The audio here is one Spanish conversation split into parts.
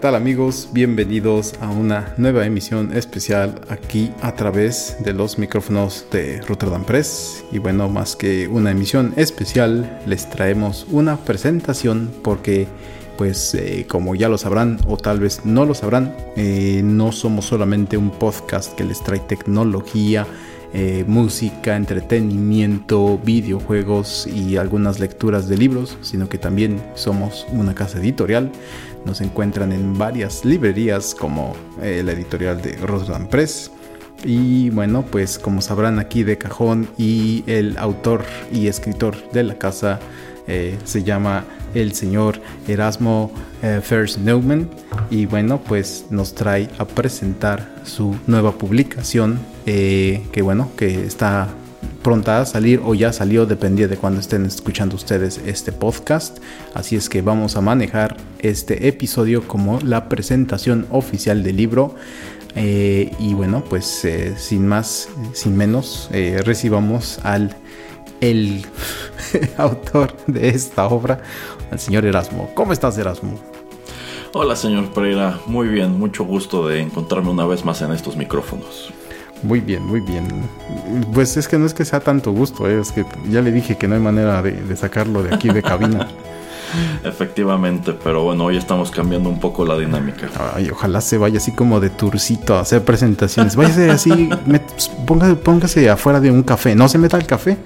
Hola, ¿qué tal amigos? Bienvenidos a una nueva emisión especial aquí a través de los micrófonos de Rotterdam Press. Y bueno, más que una emisión especial, les traemos una presentación porque pues eh, como ya lo sabrán o tal vez no lo sabrán, eh, no somos solamente un podcast que les trae tecnología, eh, música, entretenimiento, videojuegos y algunas lecturas de libros, sino que también somos una casa editorial. Nos encuentran en varias librerías como eh, la editorial de Rotterdam Press. Y bueno, pues como sabrán aquí de cajón y el autor y escritor de la casa eh, se llama el señor Erasmo eh, First Neumann y bueno pues nos trae a presentar su nueva publicación eh, que bueno que está pronta a salir o ya salió dependía de cuando estén escuchando ustedes este podcast así es que vamos a manejar este episodio como la presentación oficial del libro y bueno pues sin más sin menos recibamos al el autor de esta obra, el señor Erasmo. ¿Cómo estás, Erasmo? Hola, señor Pereira. Muy bien, mucho gusto de encontrarme una vez más en estos micrófonos. Muy bien, muy bien. Pues es que no es que sea tanto gusto, ¿eh? es que ya le dije que no hay manera de, sacarlo de aquí de cabina. Efectivamente, pero bueno, hoy estamos cambiando un poco la dinámica. Ay, ojalá se vaya así como de turcito a hacer presentaciones. Váyase así, póngase, póngase afuera de un café. No se meta al café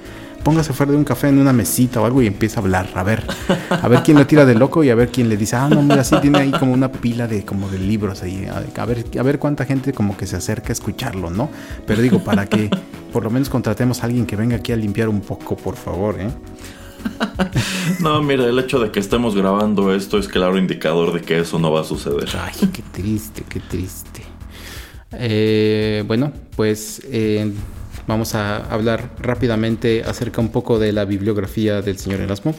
póngase fuera de un café en una mesita o algo y empieza a hablar, a ver, a ver quién le tira de loco y a ver quién le dice, ah, no, mira, sí tiene ahí como una pila de como de libros ahí, a ver, a ver cuánta gente como que se acerca a escucharlo, ¿no? Pero digo, para que por lo menos contratemos a alguien que venga aquí a limpiar un poco, por favor, ¿eh? No, mira, el hecho de que estemos grabando esto es claro indicador de que eso no va a suceder. Ay, qué triste, qué triste. Eh, bueno, pues eh, vamos a hablar rápidamente acerca un poco de la bibliografía del señor Erasmo.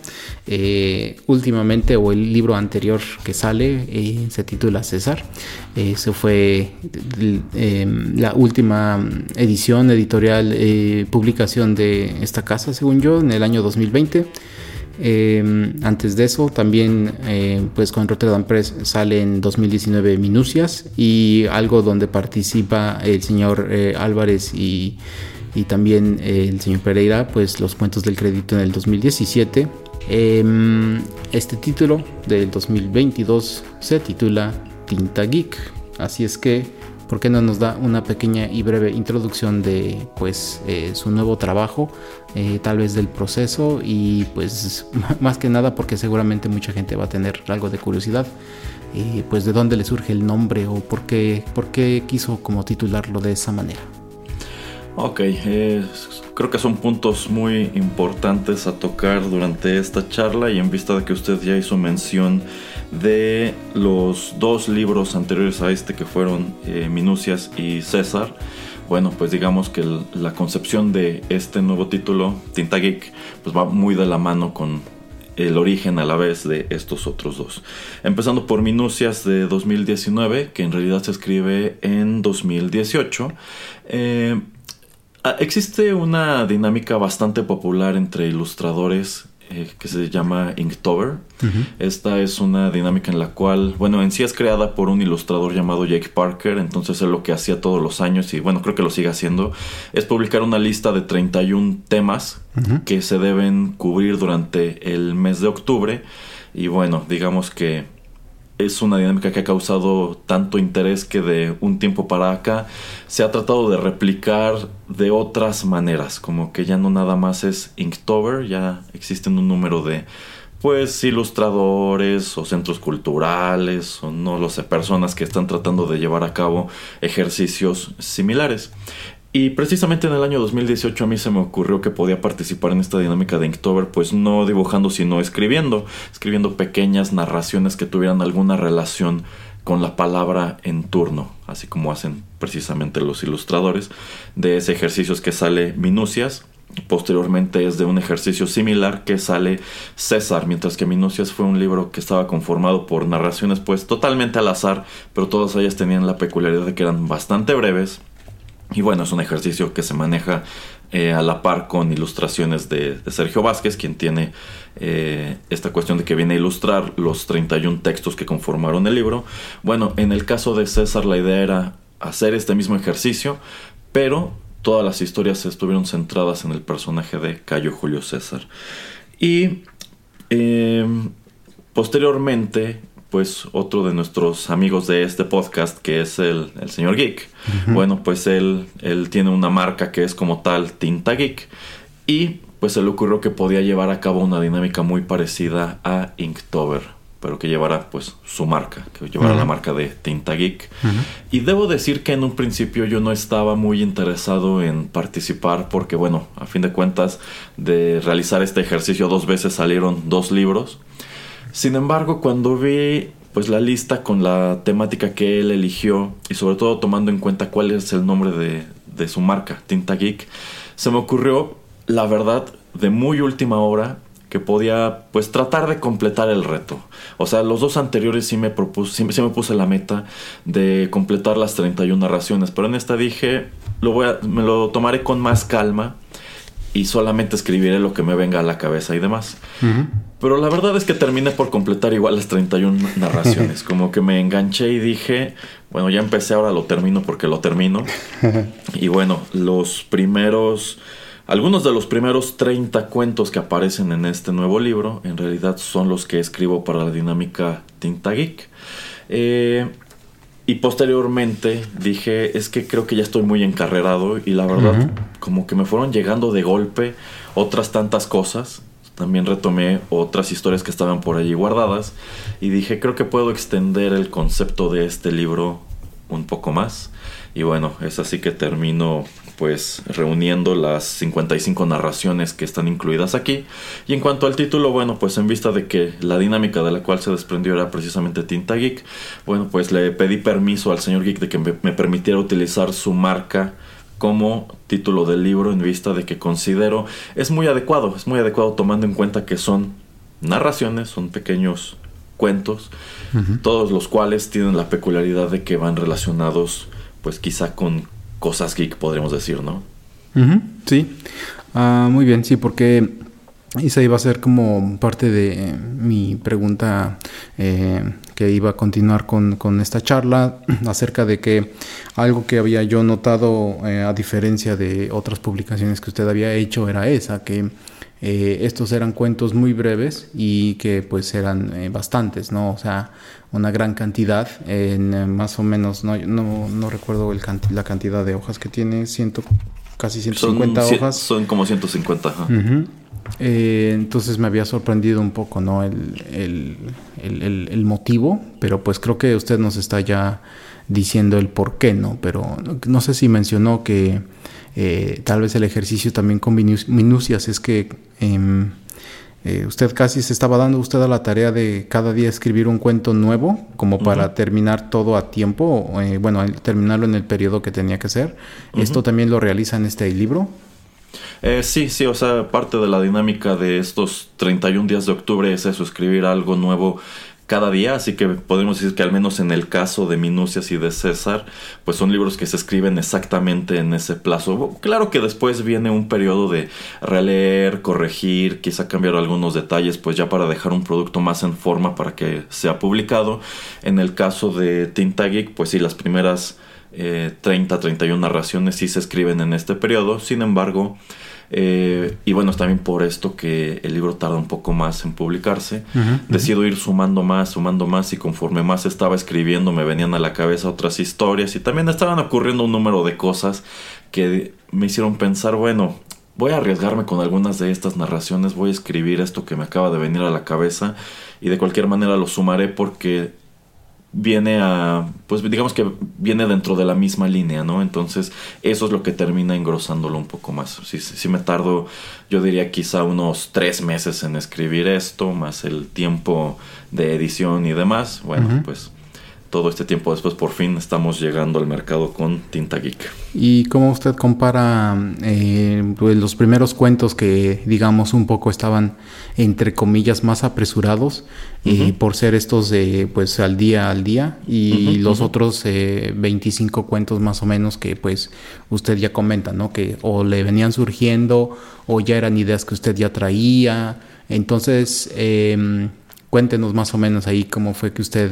Eh, últimamente, o el libro anterior que sale, eh, se titula César. Eso fue em, la última edición editorial, eh, publicación de esta casa, según yo, en el año 2020. Em, antes de eso, también pues con Rotterdam Press sale en 2019 Minucias y algo donde participa el señor Álvarez y y también eh, el señor Pereira, pues los cuentos del crédito en el 2017. Em, este título del 2022 se titula Tinta Geek. Así es que, ¿por qué no nos da una pequeña y breve introducción de pues eh, su nuevo trabajo, eh, tal vez del proceso y pues más que nada porque seguramente mucha gente va a tener algo de curiosidad. pues de dónde le surge el nombre o por qué, por qué quiso como titularlo de esa manera. Ok, creo que son puntos muy importantes a tocar durante esta charla y en vista de que usted ya hizo mención de los dos libros anteriores a este que fueron eh, Minucias y César, bueno, pues digamos que la concepción de este nuevo título, Tinta Geek, pues va muy de la mano con el origen a la vez de estos otros dos. Empezando por Minucias de 2019, que en realidad se escribe en 2018. Eh, existe una dinámica bastante popular entre ilustradores eh, que se llama Inktober. Esta es una dinámica en la cual, bueno, en sí es creada por un ilustrador llamado Jake Parker, entonces él lo que hacía todos los años, y bueno, creo que lo sigue haciendo, es publicar una lista de 31 temas que se deben cubrir durante el mes de octubre. Y bueno, digamos que es una dinámica que ha causado tanto interés que de un tiempo para acá se ha tratado de replicar de otras maneras, como que ya no nada más es Inktober, ya existen un número de pues ilustradores o centros culturales o no lo sé, personas que están tratando de llevar a cabo ejercicios similares. Y precisamente en el año 2018 a mí se me ocurrió que podía participar en esta dinámica de Inktober, pues no dibujando, sino escribiendo, escribiendo pequeñas narraciones que tuvieran alguna relación con la palabra en turno, así como hacen precisamente los ilustradores. De ese ejercicio que sale Minucias, Posteriormente es de un ejercicio similar que sale César, mientras que Minucias fue un libro que estaba conformado por narraciones pues totalmente al azar, pero todas ellas tenían la peculiaridad de que eran bastante breves y bueno, es un ejercicio que se maneja eh, a la par con ilustraciones de, Sergio Vázquez, quien tiene eh, esta cuestión de que viene a ilustrar los 31 textos que conformaron el libro. Bueno, en el caso de César la idea era hacer este mismo ejercicio, pero todas las historias estuvieron centradas en el personaje de Cayo Julio César. Y em, posteriormente, pues otro de nuestros amigos de este podcast, que es el, señor Geek, bueno, pues él, él tiene una marca que es como tal Tinta Geek. Y pues se le ocurrió que podía llevar a cabo una dinámica muy parecida a Inktober pero que llevara pues su marca, que llevara la marca de Tinta Geek. Y debo decir que en un principio yo no estaba muy interesado en participar porque bueno, a fin de cuentas de realizar este ejercicio dos veces salieron dos libros. Sin embargo, cuando vi pues la lista con la temática que él eligió y sobre todo tomando en cuenta cuál es el nombre de, de su marca, Tinta Geek, se me ocurrió, la verdad, de muy última hora, que podía pues tratar de completar el reto. O sea, los dos anteriores sí me propuse, sí, me puse la meta de completar las 31 narraciones, pero en esta dije, lo voy a, me lo tomaré con más calma y solamente escribiré lo que me venga a la cabeza y demás. Pero la verdad es que terminé por completar igual las 31 narraciones, como que me enganché y dije, bueno, ya empecé, ahora lo termino porque lo termino. y bueno, los primeros algunos de los primeros 30 cuentos que aparecen en este nuevo libro en realidad son los que escribo para la dinámica Tinta Geek. Eh, y posteriormente dije, es que creo que ya estoy muy encarrerado y la verdad como que me fueron llegando de golpe otras tantas cosas. También retomé otras historias que estaban por allí guardadas y dije, creo que puedo extender el concepto de este libro un poco más. Y bueno, es así que termino pues reuniendo las 55 narraciones que están incluidas aquí. Y en cuanto al título, bueno, pues en vista de que la dinámica de la cual se desprendió era precisamente Tinta Geek, bueno, pues le pedí permiso al señor Geek de que me, permitiera utilizar su marca como título del libro en vista de que considero es muy adecuado, es muy adecuado tomando en cuenta que son narraciones, son pequeños cuentos, todos los cuales tienen la peculiaridad de que van relacionados pues quizá con cosas geek, podríamos decir, ¿no? sí, ah, muy bien, sí, porque esa iba a ser como parte de mi pregunta eh, que iba a continuar con, esta charla acerca de que algo que había yo notado eh, a diferencia de otras publicaciones que usted había hecho era esa, que eh, estos eran cuentos muy breves y que pues eran bastantes, ¿no? O sea, una gran cantidad, en eh, más o menos, no, no, no recuerdo el la cantidad de hojas que tiene, ciento, casi 150 hojas. Son como 150. Eh, entonces me había sorprendido un poco, ¿no? El, el, el, motivo, pero pues creo que usted nos está ya diciendo el por qué, ¿no? Pero no sé si mencionó que eh, tal vez el ejercicio también con minucias es que... Em, eh, usted casi se estaba dando usted a la tarea de cada día escribir un cuento nuevo, como para terminar todo a tiempo, eh, bueno, terminarlo en el periodo que tenía que ser. ¿Esto también lo realiza en este libro? Eh, sí, sí, o sea, parte de la dinámica de estos 31 días de octubre es eso, escribir algo nuevo cada día, así que podemos decir que al menos en el caso de Minucias y de César, pues son libros que se escriben exactamente en ese plazo. Claro que después viene un periodo de releer, corregir, quizá cambiar algunos detalles, pues ya para dejar un producto más en forma para que sea publicado. En el caso de Tinta pues sí, las primeras eh, 30, 31 narraciones sí se escriben en este periodo, sin embargo, eh, y bueno, es también por esto que el libro tarda un poco más en publicarse. Decido ir sumando más, sumando más y conforme más estaba escribiendo me venían a la cabeza otras historias y también estaban ocurriendo un número de cosas que me hicieron pensar, bueno, voy a arriesgarme con algunas de estas narraciones, voy a escribir esto que me acaba de venir a la cabeza y de cualquier manera lo sumaré porque viene a, pues digamos que viene dentro de la misma línea, ¿no? Entonces eso es lo que termina engrosándolo un poco más. Si, si me tardo, yo diría quizá unos tres meses en escribir esto, más el tiempo de edición y demás, bueno, pues todo este tiempo después por fin estamos llegando al mercado con Tinta Geek. ¿Y cómo usted compara eh, pues, los primeros cuentos que digamos un poco estaban entre comillas más apresurados y por ser estos de pues al día al día y los otros 25 eh, cuentos más o menos que pues usted ya comenta, ¿no? Que o le venían surgiendo o ya eran ideas que usted ya traía. Entonces, eh, Cuéntenos más o menos ahí cómo fue que usted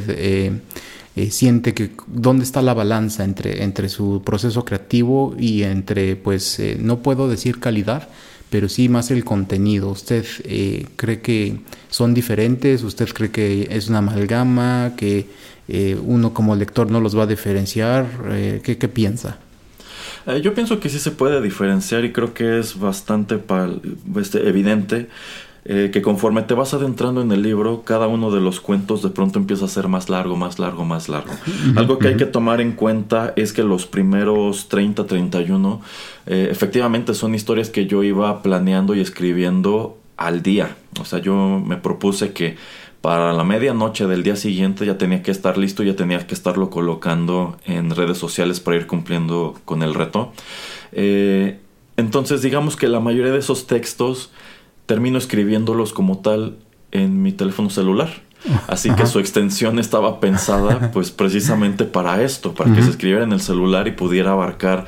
eh, eh, siente que dónde está la balanza entre, entre su proceso creativo y entre, pues, eh, no puedo decir calidad, pero sí más el contenido. ¿Usted cree que son diferentes? ¿Usted cree que es una amalgama? ¿Que uno como lector no los va a diferenciar? ¿qué, ¿qué, piensa? yo pienso que sí se puede diferenciar y creo que es bastante este, evidente eh, que conforme te vas adentrando en el libro, cada uno de los cuentos de pronto empieza a ser más largo, más largo, más largo. Algo que hay que tomar en cuenta es que los primeros 30, 31, eh, efectivamente son historias que yo iba planeando y escribiendo al día. O sea, yo me propuse que para la medianoche del día siguiente ya tenía que estar listo, ya tenía que estarlo colocando en redes sociales para ir cumpliendo con el reto. Eh, entonces digamos que la mayoría de esos textos termino escribiéndolos como tal en mi teléfono celular. Así que su extensión estaba pensada pues precisamente para esto, para que se escribiera en el celular y pudiera abarcar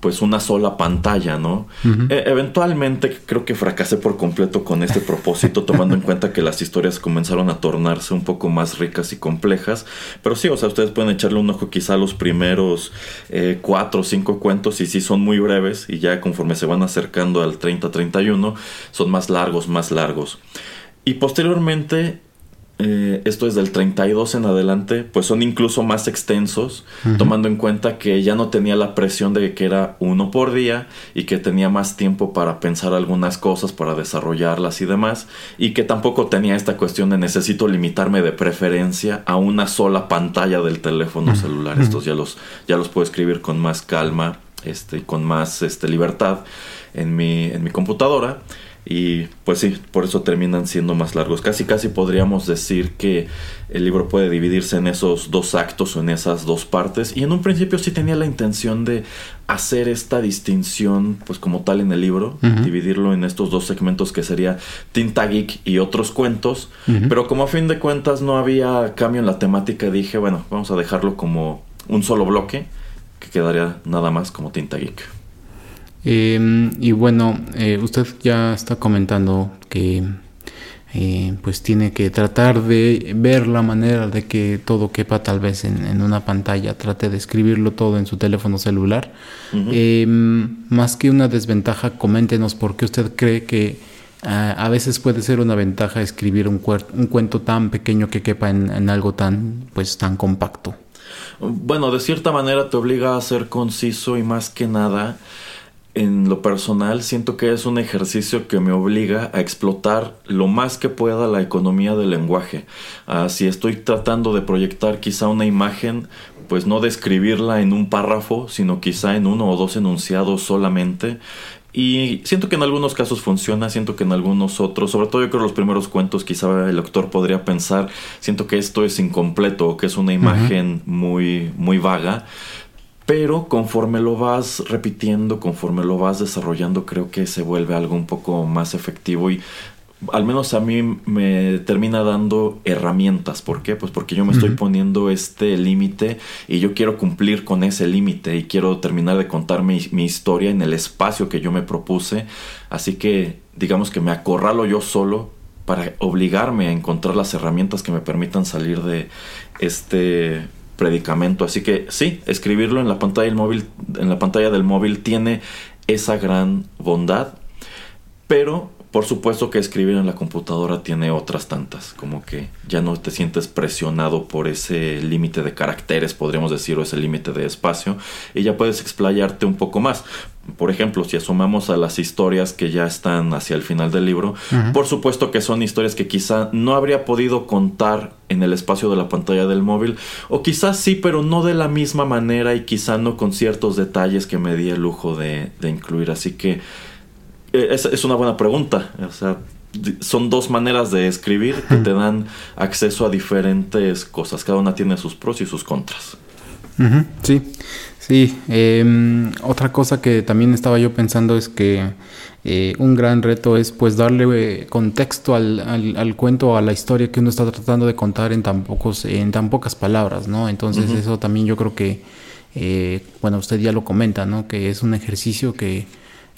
pues una sola pantalla, ¿no? E, eventualmente creo que fracasé por completo con este propósito, tomando en cuenta que las historias comenzaron a tornarse un poco más ricas y complejas. Pero sí, o sea, ustedes pueden echarle un ojo quizá a los primeros eh, cuatro o cinco cuentos y sí son muy breves y ya conforme se van acercando al 30-31 son más largos, más largos. Y posteriormente eh, esto es del 32 en adelante, pues son incluso más extensos, tomando en cuenta que ya no tenía la presión de que era uno por día y que tenía más tiempo para pensar algunas cosas, para desarrollarlas y demás, y que tampoco tenía esta cuestión de necesito limitarme de preferencia a una sola pantalla del teléfono celular. Estos ya los, ya los puedo escribir con más calma, este, con más este, libertad en mi, en mi computadora. Y pues sí, por eso terminan siendo más largos. Casi casi podríamos decir que el libro puede dividirse en esos dos actos o en esas dos partes. Y en un principio sí tenía la intención de hacer esta distinción pues como tal en el libro, dividirlo en estos dos segmentos que sería Tinta Geek y otros cuentos. Pero como a fin de cuentas no había cambio en la temática, dije, bueno, vamos a dejarlo como un solo bloque que quedaría nada más como Tinta Geek. Em, y bueno, eh, usted ya está comentando que eh, pues tiene que tratar de ver la manera de que todo quepa tal vez en, una pantalla, trate de escribirlo todo en su teléfono celular. Em, más que una desventaja, coméntenos por qué usted cree que a veces puede ser una ventaja escribir un, un cuento tan pequeño que quepa en, en algo tan pues tan compacto. Bueno, de cierta manera te obliga a ser conciso y más que nada en lo personal siento que es un ejercicio que me obliga a explotar lo más que pueda la economía del lenguaje. Ah, si estoy tratando de proyectar quizá una imagen, pues no describirla en un párrafo, sino quizá en uno o dos enunciados solamente. Y siento que en algunos casos funciona, siento que en algunos otros, sobre todo yo creo los primeros cuentos, quizá el lector podría pensar, siento que esto es incompleto o que es una imagen muy, muy vaga. Pero conforme lo vas repitiendo, conforme lo vas desarrollando, creo que se vuelve algo un poco más efectivo y al menos a mí me termina dando herramientas. ¿Por qué? Pues porque yo me estoy poniendo este límite y yo quiero cumplir con ese límite y quiero terminar de contar mi, mi, historia en el espacio que yo me propuse. Así que digamos que me acorralo yo solo para obligarme a encontrar las herramientas que me permitan salir de este predicamento. Así que sí, escribirlo en la pantalla del móvil, en la pantalla del móvil tiene esa gran bondad, pero por supuesto que escribir en la computadora tiene otras tantas, como que ya no te sientes presionado por ese límite de caracteres, podríamos decir, o ese límite de espacio, y ya puedes explayarte un poco más. Por ejemplo, si asomamos a las historias que ya están hacia el final del libro, por supuesto que son historias que quizá no habría podido contar en el espacio de la pantalla del móvil, o quizás sí, pero no de la misma manera y quizá no con ciertos detalles que me di el lujo de, de incluir. Así que es, es, una buena pregunta. O sea, son dos maneras de escribir que te dan acceso a diferentes cosas. Cada una tiene sus pros y sus contras. Sí, sí. Em, otra cosa que también estaba yo pensando es que eh, un gran reto es pues darle eh, contexto al, al, cuento, a la historia que uno está tratando de contar en tan, pocos, en tan pocas palabras, ¿no? Entonces eso también yo creo que, eh, bueno, usted ya lo comenta, ¿no? Que es un ejercicio que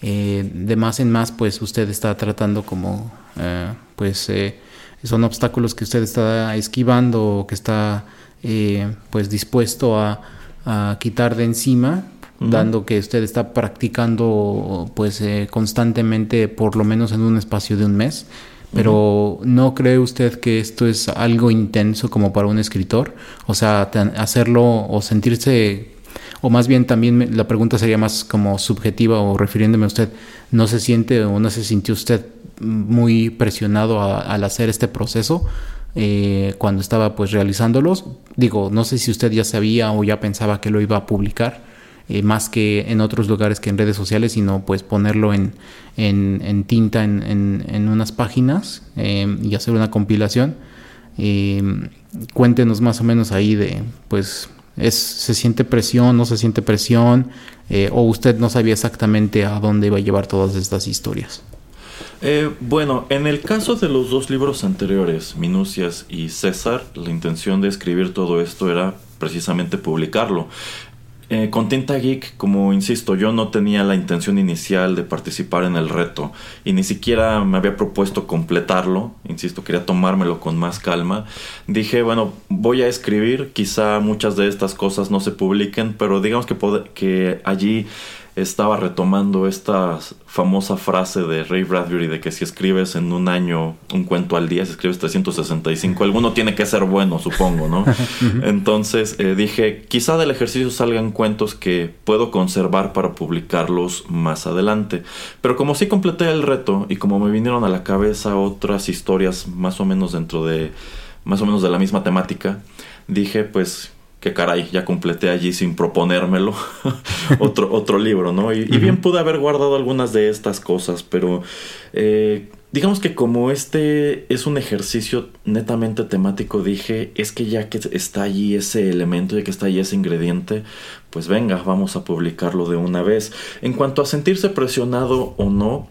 de más en más pues usted está tratando como, pues son obstáculos que usted está esquivando o que está pues dispuesto a, a quitar de encima dando que usted está practicando pues eh, constantemente por lo menos en un espacio de un mes. Pero ¿no cree usted que esto es algo intenso como para un escritor? O sea, hacerlo o sentirse, o más bien también la pregunta sería más como subjetiva o refiriéndome a usted, ¿no se siente o no se sintió usted muy presionado al hacer este proceso? Eh, cuando estaba pues realizándolos. Digo, no sé si usted ya sabía o ya pensaba que lo iba a publicar, eh, más que en otros lugares que en redes sociales, sino pues ponerlo en, en, tinta en, en, unas páginas eh, y hacer una compilación. Eh, cuéntenos más o menos ahí de, pues, es, ¿se siente presión, no se siente presión? ¿O usted no sabía exactamente a dónde iba a llevar todas estas historias? bueno, en el caso de los dos libros anteriores, Minucias y César, la intención de escribir todo esto era precisamente publicarlo. Eh, con Tinta Geek, como insisto, yo no tenía la intención inicial de participar en el reto y ni siquiera me había propuesto completarlo, insisto, quería tomármelo con más calma. Dije, bueno, voy a escribir, quizá muchas de estas cosas no se publiquen, pero digamos que, que allí estaba retomando esta famosa frase de Ray Bradbury de que si escribes en un año un cuento al día, si escribes 365, alguno tiene que ser bueno, supongo, ¿no? Entonces eh, dije, quizá del ejercicio salgan cuentos que puedo conservar para publicarlos más adelante. Pero como sí completé el reto y como me vinieron a la cabeza otras historias más o menos dentro de, más o menos de la misma temática, dije, pues que caray, ya completé allí sin proponérmelo otro, otro libro, ¿no? Y, bien pude haber guardado algunas de estas cosas, pero eh, digamos que como este es un ejercicio netamente temático, dije, es que ya que está allí ese elemento, ya que está allí ese ingrediente, pues venga, vamos a publicarlo de una vez. En cuanto a sentirse presionado o no,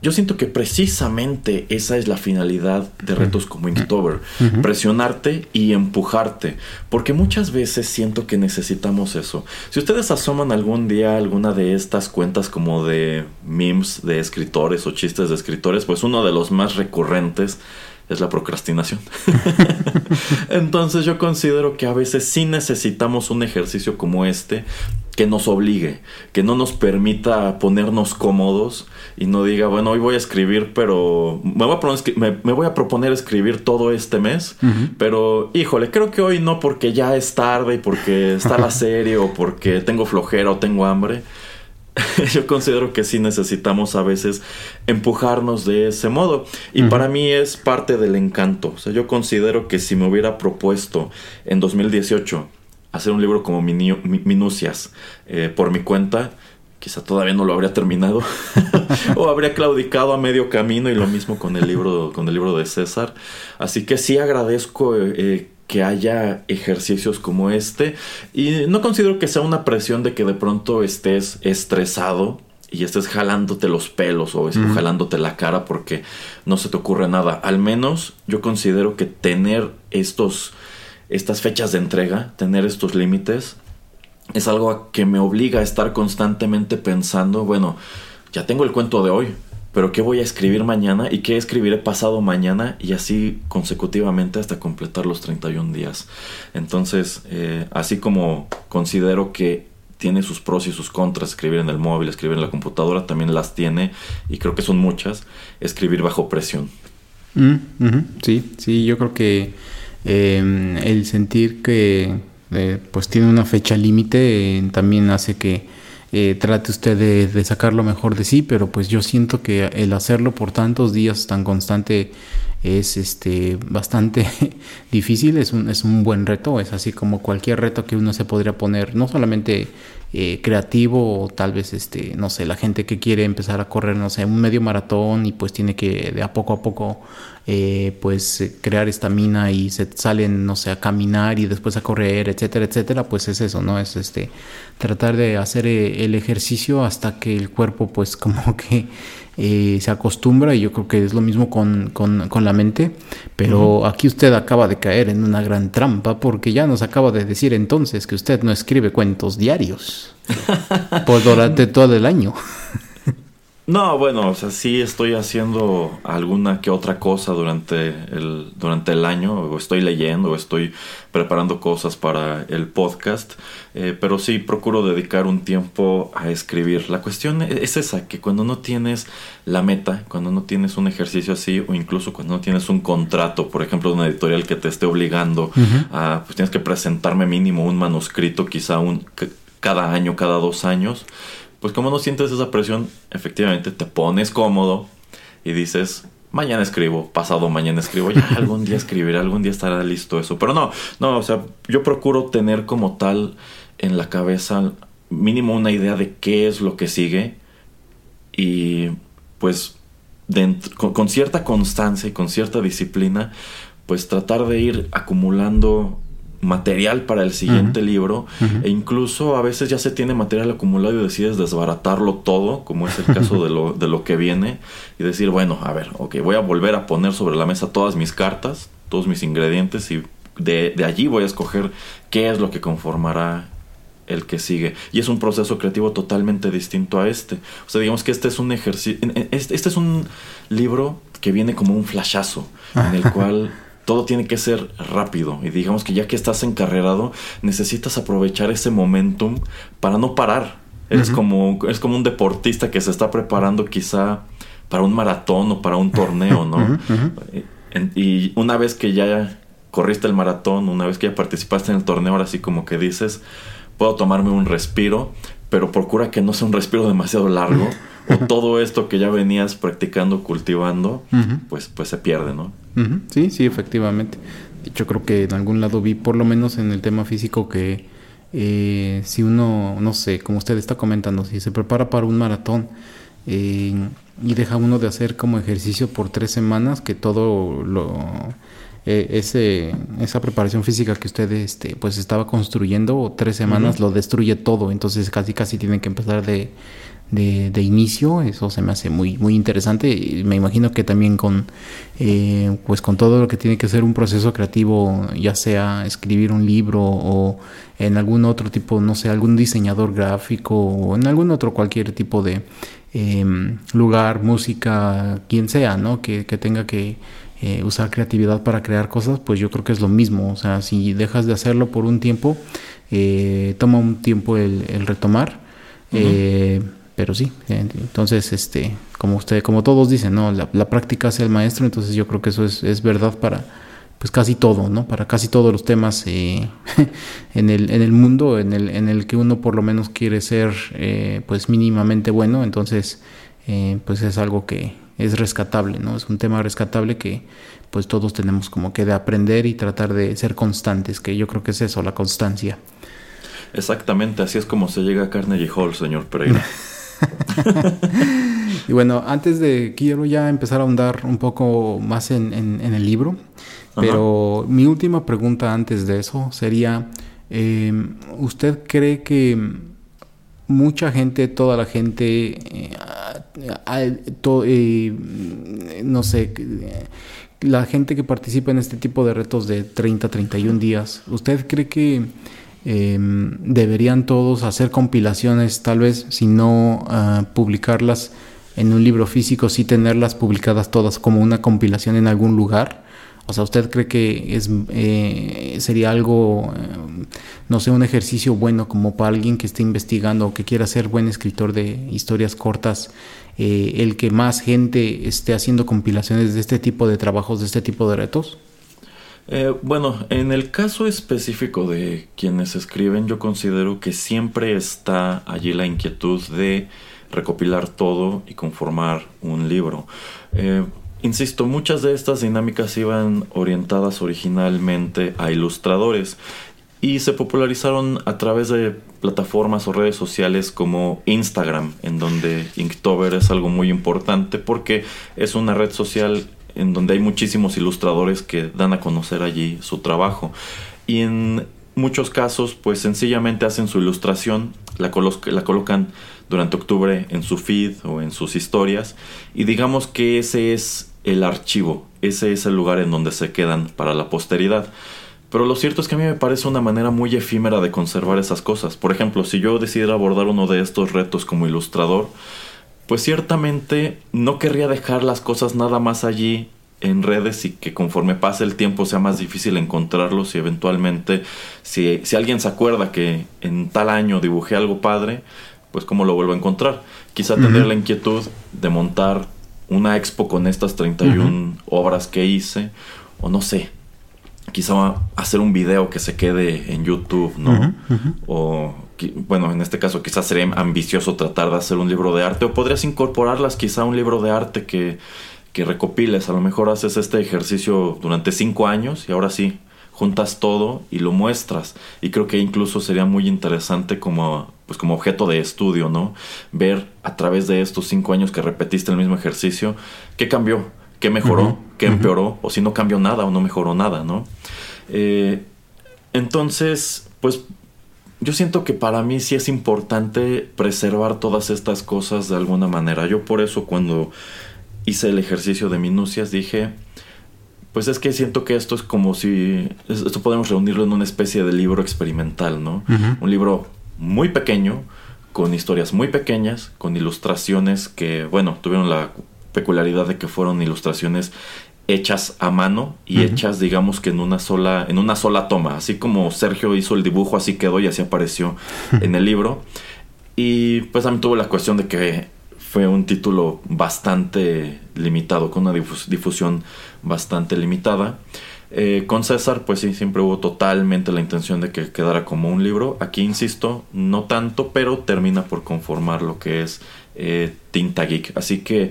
yo siento que precisamente esa es la finalidad de retos como Inktober, presionarte y empujarte, porque muchas veces siento que necesitamos eso. Si ustedes asoman algún día alguna de estas cuentas como de memes de escritores o chistes de escritores, pues uno de los más recurrentes es la procrastinación. Entonces yo considero que a veces sí necesitamos un ejercicio como este que nos obligue, que no nos permita ponernos cómodos y no diga, bueno, hoy voy a escribir, pero me voy a, proponer, me, voy a proponer escribir todo este mes, pero híjole, creo que hoy no porque ya es tarde y porque está la serie o porque tengo flojera o tengo hambre. Yo considero que sí necesitamos a veces empujarnos de ese modo. Y para mí es parte del encanto. O sea, yo considero que si me hubiera propuesto en 2018 hacer un libro como Minucias eh, por mi cuenta, quizá todavía no lo habría terminado o habría claudicado a medio camino y lo mismo con el libro con el libro de César así que sí agradezco eh, que haya ejercicios como este. Y no considero que sea una presión de que de pronto estés estresado y estés jalándote los pelos o jalándote la cara porque no se te ocurre nada. Al menos yo considero que tener estos estas fechas de entrega, tener estos límites, es algo que me obliga a estar constantemente pensando, bueno, ya tengo el cuento de hoy, pero ¿qué voy a escribir mañana y qué escribiré pasado mañana? Y así consecutivamente hasta completar los 31 días. Entonces, eh, así como considero que tiene sus pros y sus contras, escribir en el móvil, escribir en la computadora, también las tiene, y creo que son muchas, escribir bajo presión. Mm, sí, sí, yo creo que Em, el sentir que eh, pues tiene una fecha límite eh, también hace que eh, trate usted de, sacar lo mejor de sí, pero pues yo siento que el hacerlo por tantos días tan constante es este bastante difícil, es un, es un buen reto, es así como cualquier reto que uno se podría poner, no solamente eh, creativo o tal vez este no sé la gente que quiere empezar a correr no sé un medio maratón y pues tiene que de a poco a poco eh, pues eh, crear estamina y se salen no sé a caminar y después a correr etcétera etcétera pues es eso no es este tratar de hacer el ejercicio hasta que el cuerpo pues como que eh, se acostumbra y yo creo que es lo mismo con, con, la mente, pero aquí usted acaba de caer en una gran trampa porque ya nos acaba de decir entonces que usted no escribe cuentos diarios por durante todo el año. No, bueno, o sea, sí estoy haciendo alguna que otra cosa durante el, durante el año, o estoy leyendo, o estoy preparando cosas para el podcast, eh, pero sí procuro dedicar un tiempo a escribir. La cuestión es esa, que cuando no tienes la meta, cuando no tienes un ejercicio así, o incluso cuando no tienes un contrato, por ejemplo, de una editorial que te esté obligando a, pues tienes que presentarme mínimo un manuscrito, quizá un cada año, cada dos años, pues como no sientes esa presión, efectivamente te pones cómodo y dices, mañana escribo, pasado mañana escribo, ya algún día escribiré, algún día estará listo eso. Pero no, no, o sea, yo procuro tener como tal en la cabeza mínimo una idea de qué es lo que sigue y pues con, cierta constancia y con cierta disciplina, pues tratar de ir acumulando material para el siguiente libro e incluso a veces ya se tiene material acumulado y decides desbaratarlo todo, como es el caso de lo, de lo que viene, y decir, bueno, a ver, ok, voy a volver a poner sobre la mesa todas mis cartas, todos mis ingredientes y de, de allí voy a escoger qué es lo que conformará el que sigue. Y es un proceso creativo totalmente distinto a este. O sea, digamos que este es un ejercicio, este, este es un libro que viene como un flashazo, en el cual todo tiene que ser rápido y digamos que ya que estás encarrerado necesitas aprovechar ese momentum para no parar. Es como es como un deportista que se está preparando quizá para un maratón o para un torneo, ¿no? y una vez que ya corriste el maratón, una vez que ya participaste en el torneo, ahora sí como que dices, puedo tomarme un respiro, pero procura que no sea un respiro demasiado largo o todo esto que ya venías practicando, cultivando, pues, pues se pierde, ¿no? Sí, sí, efectivamente. Yo creo que en algún lado vi, por lo menos en el tema físico, que eh, si uno, no sé, como usted está comentando, si se prepara para un maratón eh, y deja uno de hacer como ejercicio por tres semanas, que todo lo eh, ese, esa preparación física que usted este, pues estaba construyendo tres semanas lo destruye todo. Entonces casi casi tienen que empezar de, de, inicio eso se me hace muy muy interesante y me imagino que también con eh, pues con todo lo que tiene que ser un proceso creativo ya sea escribir un libro o en algún otro tipo no sé algún diseñador gráfico o en algún otro cualquier tipo de em, lugar música quien sea no que, que tenga que eh, usar creatividad para crear cosas, pues yo creo que es lo mismo. O sea, si dejas de hacerlo por un tiempo, eh, toma un tiempo el, retomar. Eh, pero sí, entonces, este, como usted, como todos dicen, ¿no? La, práctica hace el maestro, entonces yo creo que eso es, verdad para pues casi todo, ¿no? Para casi todos los temas en, el, en el mundo en el, en el que uno por lo menos quiere ser pues mínimamente bueno, entonces pues es algo que, es rescatable, ¿no? Es un tema rescatable que pues todos tenemos como que de aprender y tratar de ser constantes, que yo creo que es eso, la constancia. Exactamente, así es como se llega a Carnegie Hall, señor Pereira. y bueno, antes de quiero ya empezar a ahondar un poco más en, el libro, pero mi última pregunta antes de eso sería, eh, ¿usted cree que mucha gente, toda la gente, eh, eh, no sé, la gente que participa en este tipo de retos de 30, 31 días, ¿usted cree que em, deberían todos hacer compilaciones, tal vez, si no ah, publicarlas en un libro físico, sí tenerlas publicadas todas como una compilación en algún lugar? O sea, ¿usted cree que es, eh, sería algo, eh, no sé, un ejercicio bueno como para alguien que esté investigando o que quiera ser buen escritor de historias cortas, eh, el que más gente esté haciendo compilaciones de este tipo de trabajos, de este tipo de retos? Bueno, en el caso específico de quienes escriben, yo considero que siempre está allí la inquietud de recopilar todo y conformar un libro. Insisto, muchas de estas dinámicas iban orientadas originalmente a ilustradores y se popularizaron a través de plataformas o redes sociales como Instagram, en donde Inktober es algo muy importante porque es una red social en donde hay muchísimos ilustradores que dan a conocer allí su trabajo. Y en muchos casos, pues sencillamente hacen su ilustración, la, la colocan durante octubre en su feed o en sus historias y digamos que ese es el archivo, ese es el lugar en donde se quedan para la posteridad. Pero lo cierto es que a mí me parece una manera muy efímera de conservar esas cosas. Por ejemplo, si yo decidiera abordar uno de estos retos como ilustrador, pues ciertamente no querría dejar las cosas nada más allí en redes y que conforme pase el tiempo sea más difícil encontrarlos y eventualmente si, si alguien se acuerda que en tal año dibujé algo padre, pues cómo lo vuelvo a encontrar. Quizá tener la inquietud de montar una expo con estas 31 obras que hice, o no sé, quizá hacer un video que se quede en YouTube, ¿no? O, bueno, en este caso quizás sería ambicioso tratar de hacer un libro de arte, o podrías incorporarlas quizá a un libro de arte que, que recopiles. A lo mejor haces este ejercicio durante cinco años y ahora sí, juntas todo y lo muestras. Y creo que incluso sería muy interesante como, pues como objeto de estudio, ¿no? Ver a través de estos cinco años que repetiste el mismo ejercicio, qué cambió, qué mejoró, qué empeoró, o si no cambió nada o no mejoró nada, ¿no? Eh, entonces, pues yo siento que para mí sí es importante preservar todas estas cosas de alguna manera. Yo por eso cuando hice el ejercicio de minucias dije, pues es que siento que esto es como si, esto podemos reunirlo en una especie de libro experimental, ¿no? Un libro muy pequeño, con historias muy pequeñas, con ilustraciones que, bueno, tuvieron la peculiaridad de que fueron ilustraciones hechas a mano y hechas digamos que en una sola en una sola toma así como Sergio hizo el dibujo así quedó y así apareció en el libro y pues también tuvo la cuestión de que fue un título bastante limitado, con una difusión bastante limitada. Eh, con César, pues sí, siempre hubo totalmente la intención de que quedara como un libro. Aquí, insisto, no tanto, pero termina por conformar lo que es eh, Tinta Geek. Así que,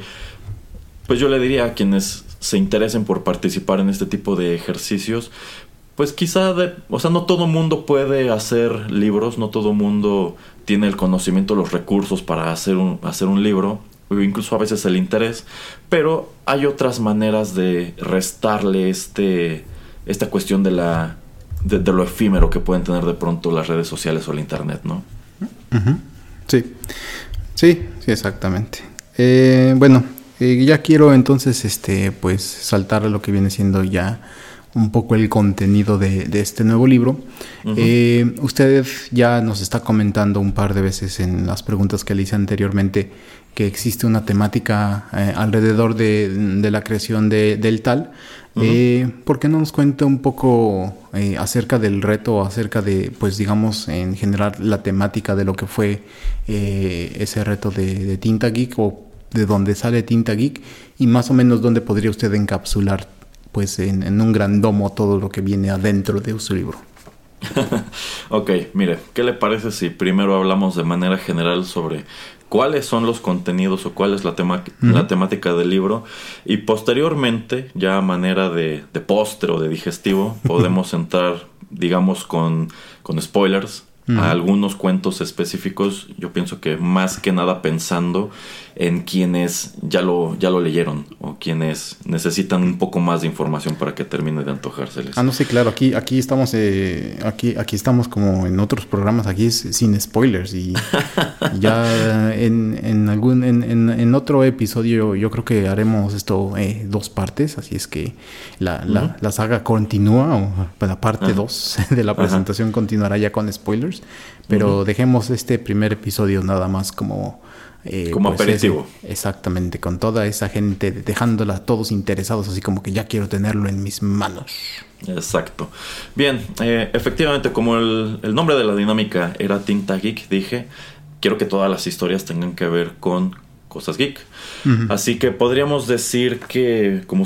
pues yo le diría a quienes se interesen por participar en este tipo de ejercicios, pues quizá, de, o sea, no todo mundo puede hacer libros, no todo mundo tiene el conocimiento, los recursos para hacer un, hacer un libro, incluso a veces el interés, pero hay otras maneras de restarle este, esta cuestión de, la, de, lo efímero que pueden tener de pronto las redes sociales o el internet, ¿no? Sí, sí, sí, exactamente. Eh, bueno, eh, ya quiero entonces, este, pues, saltar a lo que viene siendo ya un poco el contenido de, este nuevo libro. Eh, usted ya nos está comentando un par de veces en las preguntas que le hice anteriormente que existe una temática eh, alrededor de, la creación del tal. Eh, ¿Por qué no nos cuenta un poco acerca del reto, acerca de, pues digamos, en general la temática de lo que fue ese reto de, Tinta Geek o de dónde sale Tinta Geek y más o menos dónde podría usted encapsular pues en, un gran domo todo lo que viene adentro de su libro. ok, mire, ¿qué le parece si primero hablamos de manera general sobre cuáles son los contenidos o cuál es la, la temática del libro y posteriormente, ya a manera de, de postre o de digestivo, podemos entrar, digamos, con, con spoilers a algunos cuentos específicos, yo pienso que más que nada pensando en quienes ya lo, ya lo leyeron o quienes necesitan un poco más de información para que termine de antojárseles. Ah, no sé, claro, aquí, aquí estamos, eh, aquí, aquí estamos como en otros programas, aquí es sin spoilers y, ya en, en algún, en, en, otro episodio yo creo que haremos esto eh, dos partes, así es que la, la, saga continúa, o la parte 2 de la presentación continuará ya con spoilers, pero dejemos este primer episodio nada más como eh, como pues, aperitivo. exactamente, con toda esa gente, dejándola todos interesados, así como que ya quiero tenerlo en mis manos. Exacto. Bien, eh, efectivamente, como el, nombre de la dinámica era Tinta Geek, dije, quiero que todas las historias tengan que ver con cosas geek. Así que podríamos decir que, como,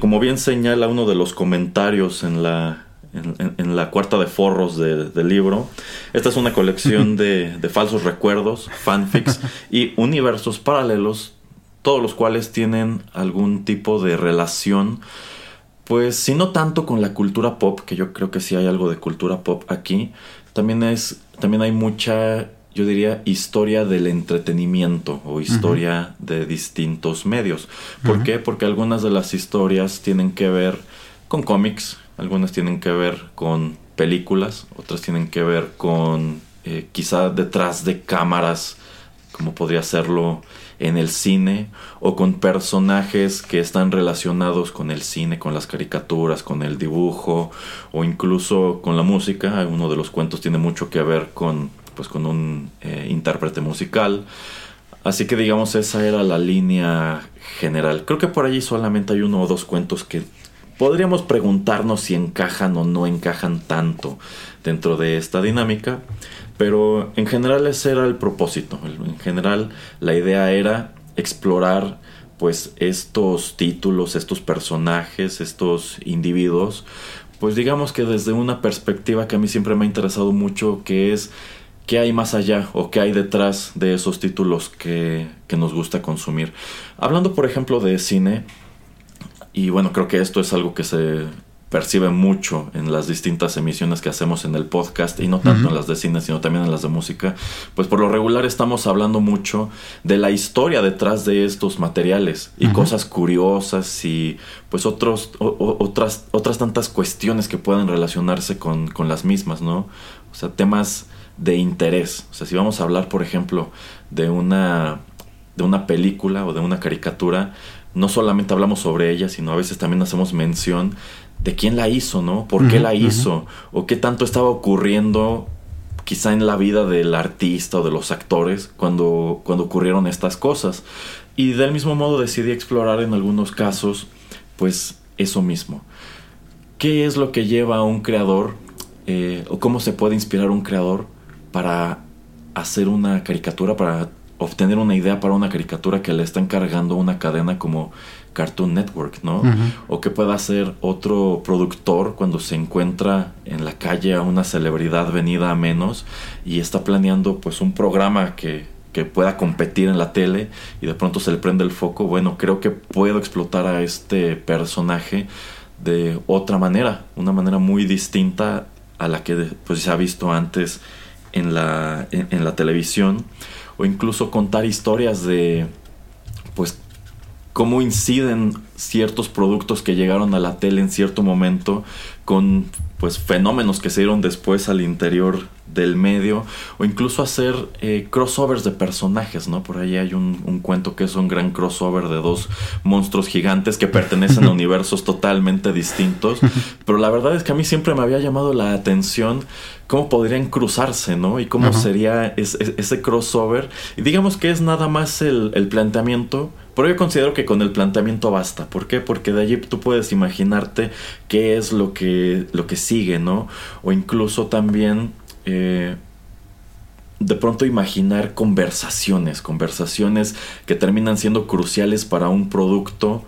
como bien señala uno de los comentarios en la, en, la cuarta de forros del libro. Esta es una colección de, falsos recuerdos, fanfics y universos paralelos todos los cuales tienen algún tipo de relación, pues si no tanto con la cultura pop, que yo creo que sí hay algo de cultura pop aquí, también es también hay mucha yo diría historia del entretenimiento o historia de distintos medios. ¿Por qué? Porque algunas de las historias tienen que ver con cómics, algunas tienen que ver con películas, otras tienen que ver con eh, quizá detrás de cámaras, como podría serlo en el cine o con personajes que están relacionados con el cine, con las caricaturas, con el dibujo o incluso con la música. Uno de los cuentos tiene mucho que ver con, pues, con un eh, intérprete musical. Así que digamos esa era la línea general. Creo que por allí solamente hay uno o dos cuentos que podríamos preguntarnos si encajan o no encajan tanto dentro de esta dinámica. Pero en general ese era el propósito. En general la idea era explorar pues estos títulos, estos personajes, estos individuos, pues digamos que desde una perspectiva que a mí siempre me ha interesado mucho, que es qué hay más allá o qué hay detrás de esos títulos que, que nos gusta consumir. Hablando por ejemplo de cine, y bueno, creo que esto es algo que se percibe mucho en las distintas emisiones que hacemos en el podcast y no tanto en las de cine sino también en las de música. Pues por lo regular estamos hablando mucho de la historia detrás de estos materiales y cosas curiosas y pues otros otras otras tantas cuestiones que pueden relacionarse con, con las mismas no o sea temas de interés. O sea si vamos a hablar por ejemplo de una de una película o de una caricatura no solamente hablamos sobre ella, sino a veces también hacemos mención de quién la hizo, ¿no? ¿Por qué la hizo? ¿O qué tanto estaba ocurriendo quizá en la vida del artista o de los actores cuando, cuando ocurrieron estas cosas? Y del mismo modo decidí explorar en algunos casos, pues eso mismo. ¿Qué es lo que lleva a un creador eh, o cómo se puede inspirar un creador para hacer una caricatura, para obtener una idea para una caricatura que le está encargando una cadena como Cartoon Network, ¿no? O que pueda hacer otro productor cuando se encuentra en la calle a una celebridad venida a menos y está planeando pues un programa que, que pueda competir en la tele y de pronto se le prende el foco, bueno, creo que puedo explotar a este personaje de otra manera, una manera muy distinta a la que pues, se ha visto antes en la, en la televisión o incluso contar historias de pues cómo inciden ciertos productos que llegaron a la tele en cierto momento con pues fenómenos que se dieron después al interior del medio o incluso hacer eh, crossovers de personajes, ¿no? Por ahí hay un, un, cuento que es un gran crossover de dos monstruos gigantes que pertenecen a universos totalmente distintos, pero la verdad es que a mí siempre me había llamado la atención cómo podrían cruzarse, ¿no? Y cómo sería ese crossover. Y digamos que es nada más el, el planteamiento pero yo considero que con el planteamiento basta. ¿Por qué? Porque de allí tú puedes imaginarte qué es lo que, lo que sigue, ¿no? O incluso también eh, de pronto imaginar conversaciones, conversaciones que terminan siendo cruciales para un producto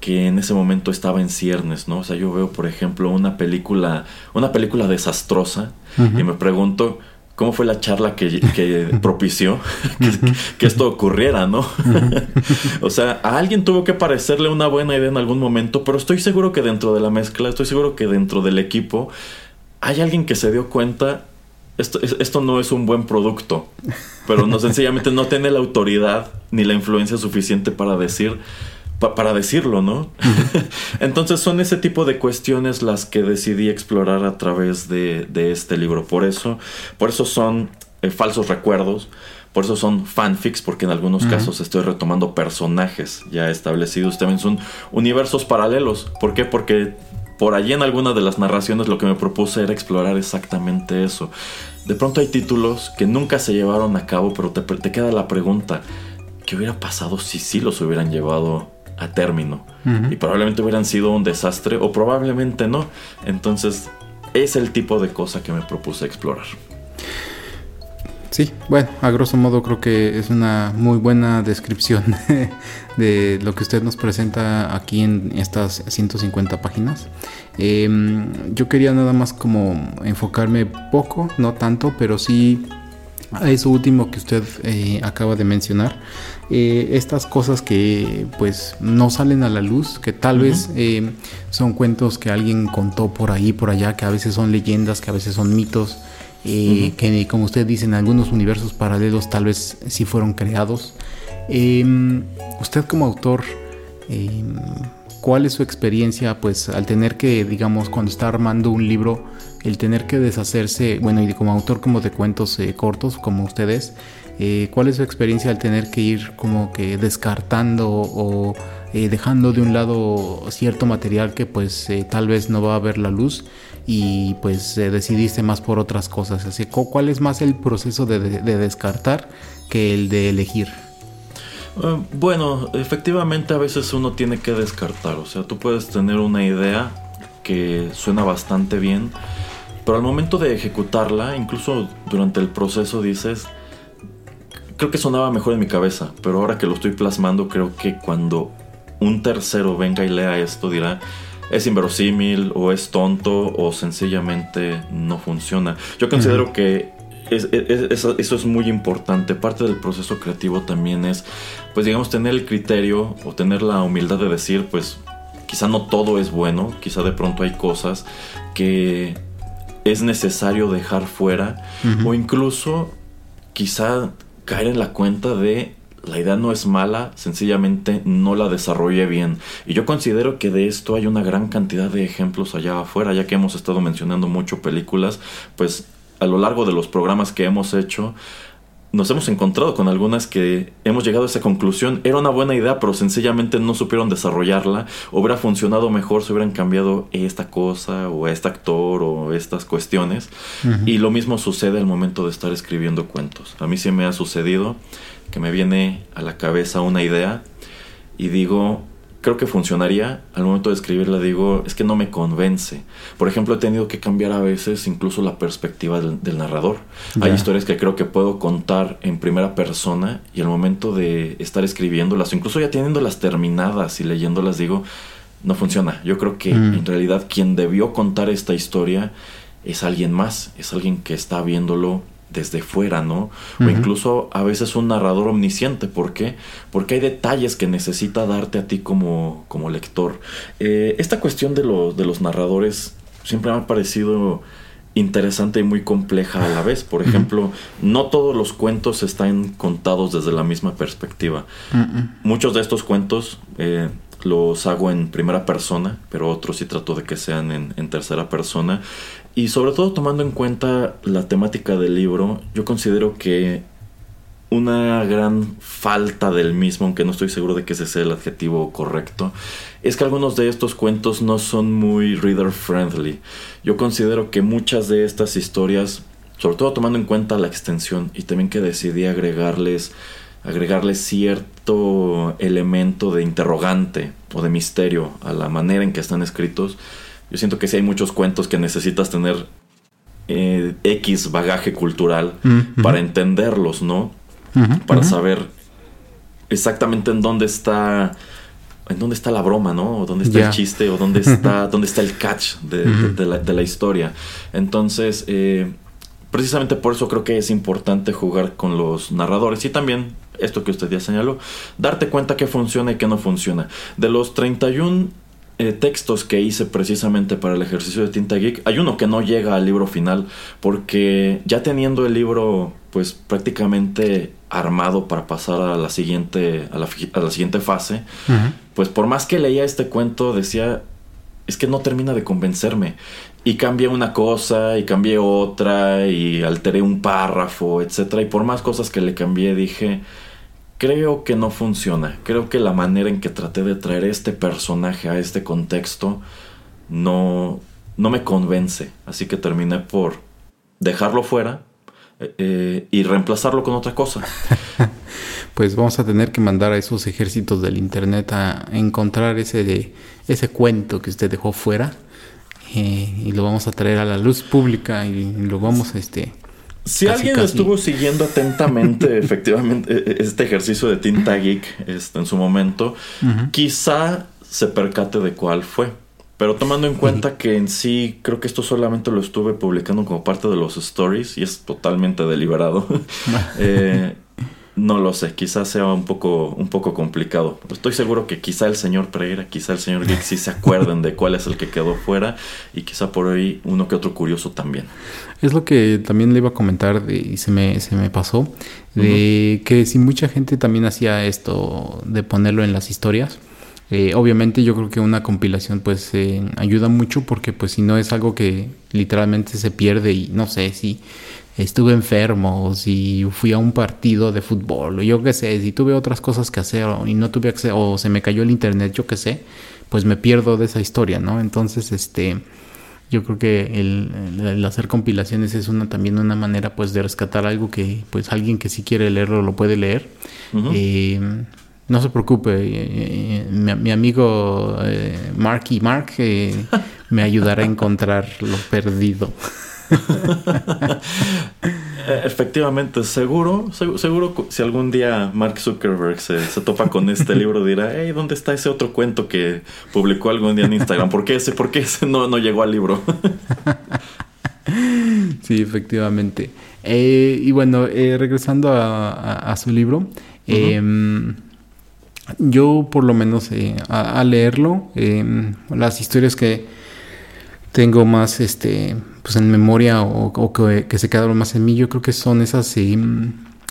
que en ese momento estaba en ciernes, ¿no? O sea, yo veo, por ejemplo, una película, una película desastrosa y me pregunto, cómo fue la charla que, propició que, esto ocurriera, ¿no? o sea, a alguien tuvo que parecerle una buena idea en algún momento, pero estoy seguro que dentro de la mezcla, estoy seguro que dentro del equipo hay alguien que se dio cuenta, esto, esto no es un buen producto, pero no sencillamente no tiene la autoridad ni la influencia suficiente para decir, para decirlo, ¿no? Entonces son ese tipo de cuestiones las que decidí explorar a través de, este libro. Por eso, por eso son eh, falsos recuerdos, por eso son fanfics, porque en algunos casos estoy retomando personajes ya establecidos. También son universos paralelos. ¿Por qué? Porque por allí en alguna de las narraciones lo que me propuse era explorar exactamente eso. De pronto hay títulos que nunca se llevaron a cabo, pero te, te queda la pregunta, ¿qué hubiera pasado si sí los hubieran llevado a término. Y probablemente hubieran sido un desastre o probablemente no. Entonces es el tipo de cosa que me propuse explorar. Sí, bueno, a grosso modo creo que es una muy buena descripción de lo que usted nos presenta aquí en estas 150 páginas. Em, yo quería nada más como enfocarme poco, no tanto, pero sí a eso último que usted eh, acaba de mencionar, eh, estas cosas que pues no salen a la luz, que tal vez eh, son cuentos que alguien contó por ahí, por allá, que a veces son leyendas, que a veces son mitos, que como usted dice, en algunos universos paralelos tal vez sí fueron creados. Em, usted como autor, em, ¿cuál es su experiencia pues al tener que, digamos, cuando está armando un libro, el tener que deshacerse, bueno, y como autor como de cuentos eh, cortos, como ustedes, eh, ¿cuál es su experiencia al tener que ir como que descartando o eh, dejando de un lado cierto material que pues tal vez no va a ver la luz y pues decidiste más por otras cosas? Así, ¿cuál es más el proceso de, de descartar que el de elegir? bueno, efectivamente a veces uno tiene que descartar, o sea, tú puedes tener una idea que suena bastante bien, pero al momento de ejecutarla, incluso durante el proceso dices, creo que sonaba mejor en mi cabeza, pero ahora que lo estoy plasmando, creo que cuando un tercero venga y lea esto dirá, es inverosímil o es tonto o sencillamente no funciona. Yo considero que eso es muy importante. Parte del proceso creativo también es, pues digamos, tener el criterio o tener la humildad de decir, pues quizá no todo es bueno, quizá de pronto hay cosas que es necesario dejar fuera o incluso quizá caer en la cuenta de la idea no es mala, sencillamente no la desarrollé bien. Y yo considero que de esto hay una gran cantidad de ejemplos allá afuera, ya que hemos estado mencionando mucho películas, pues a lo largo de los programas que hemos hecho, nos hemos encontrado con algunas que hemos llegado a esa conclusión. Era una buena idea, pero sencillamente no supieron desarrollarla. Hubiera funcionado mejor si hubieran cambiado esta cosa o este actor o estas cuestiones. Y lo mismo sucede al momento de estar escribiendo cuentos. A mí sí me ha sucedido que me viene a la cabeza una idea y digo, creo que funcionaría. Al momento de escribirla digo, es que no me convence. Por ejemplo, he tenido que cambiar a veces incluso la perspectiva del, narrador. Hay historias que creo que puedo contar en primera persona y al momento de estar escribiéndolas, o incluso ya teniéndolas terminadas y leyéndolas, digo, no funciona. Yo creo que mm. en realidad quien debió contar esta historia es alguien más, es alguien que está viéndolo desde fuera, ¿no? O incluso a veces un narrador omnisciente. ¿Por qué? Porque hay detalles que necesita darte a ti como, como lector. Eh, esta cuestión de, de los narradores siempre me ha parecido interesante y muy compleja a la vez. Por ejemplo, no todos los cuentos están contados desde la misma perspectiva. Muchos de estos cuentos eh, los hago en primera persona, pero otros sí trato de que sean en, en, tercera persona. Y sobre todo tomando en cuenta la temática del libro, yo considero que una gran falta del mismo, aunque no estoy seguro de que ese sea el adjetivo correcto, es que algunos de estos cuentos no son muy reader friendly. Yo considero que muchas de estas historias, sobre todo tomando en cuenta la extensión y también que decidí agregarles cierto elemento de interrogante o de misterio a la manera en que están escritos, yo siento que sí hay muchos cuentos que necesitas tener eh, X bagaje cultural para entenderlos, ¿no? para saber exactamente en dónde está en dónde está la broma, ¿no? O dónde está el chiste, o dónde está, dónde está el catch de, la, historia. Entonces, eh, precisamente por eso creo que es importante jugar con los narradores y también esto que usted ya señaló, darte cuenta que funciona y que no funciona. De los 31 eh, textos que hice precisamente para el ejercicio de Tinta Geek, hay uno que no llega al libro final porque ya teniendo el libro pues prácticamente armado para pasar a la siguiente a la, siguiente fase, pues por más que leía este cuento decía es que no termina de convencerme y cambié una cosa y cambié otra y alteré un párrafo, etcétera. Y por más cosas que le cambié dije creo que no funciona. Creo que la manera en que traté de traer este personaje a este contexto no, no me convence. Así que terminé por dejarlo fuera eh, eh, y reemplazarlo con otra cosa. pues vamos a tener que mandar a esos ejércitos del internet a encontrar ese, ese cuento que usted dejó fuera eh, y lo vamos a traer a la luz pública y lo vamos a este si alguien estuvo siguiendo atentamente, efectivamente, e, e, este ejercicio de Tinta Geek este, en su momento, quizá se percate de cuál fue. Pero tomando en cuenta que en sí creo que esto solamente lo estuve publicando como parte de los stories y es totalmente deliberado. eh, no lo sé, quizás sea un poco, un poco complicado. Estoy seguro que quizá el señor Pereira, quizá el señor Geek sí se acuerden de cuál es el que quedó fuera y quizá por ahí uno que otro curioso también. Es lo que también le iba a comentar y se me, se me pasó, de que si mucha gente también hacía esto de ponerlo en las historias, eh, obviamente yo creo que una compilación pues eh, ayuda mucho porque pues si no es algo que literalmente se pierde y no sé si estuve enfermo o si fui a un partido de fútbol o yo qué sé, si tuve otras cosas que hacer y no tuve acceso o se me cayó el internet, yo qué sé, pues me pierdo de esa historia, ¿no? Entonces, este, yo creo que el, hacer compilaciones es una también una manera pues de rescatar algo que pues alguien que si quiere leerlo lo puede leer. Eh, no se preocupe, eh, eh, mi, amigo Marky Mark me ayudará a encontrar lo perdido. Eh, efectivamente, seguro, seguro, si algún día Mark Zuckerberg se, topa con este libro dirá, hey, ¿dónde está ese otro cuento que publicó algún día en Instagram? ¿Por qué ese, por qué ese no, no llegó al libro? sí, efectivamente. Eh, y bueno, eh, regresando a, su libro, em, yo por lo menos a, leerlo, em, las historias que tengo más este pues en memoria o, que, se quedaron más en mí, yo creo que son esas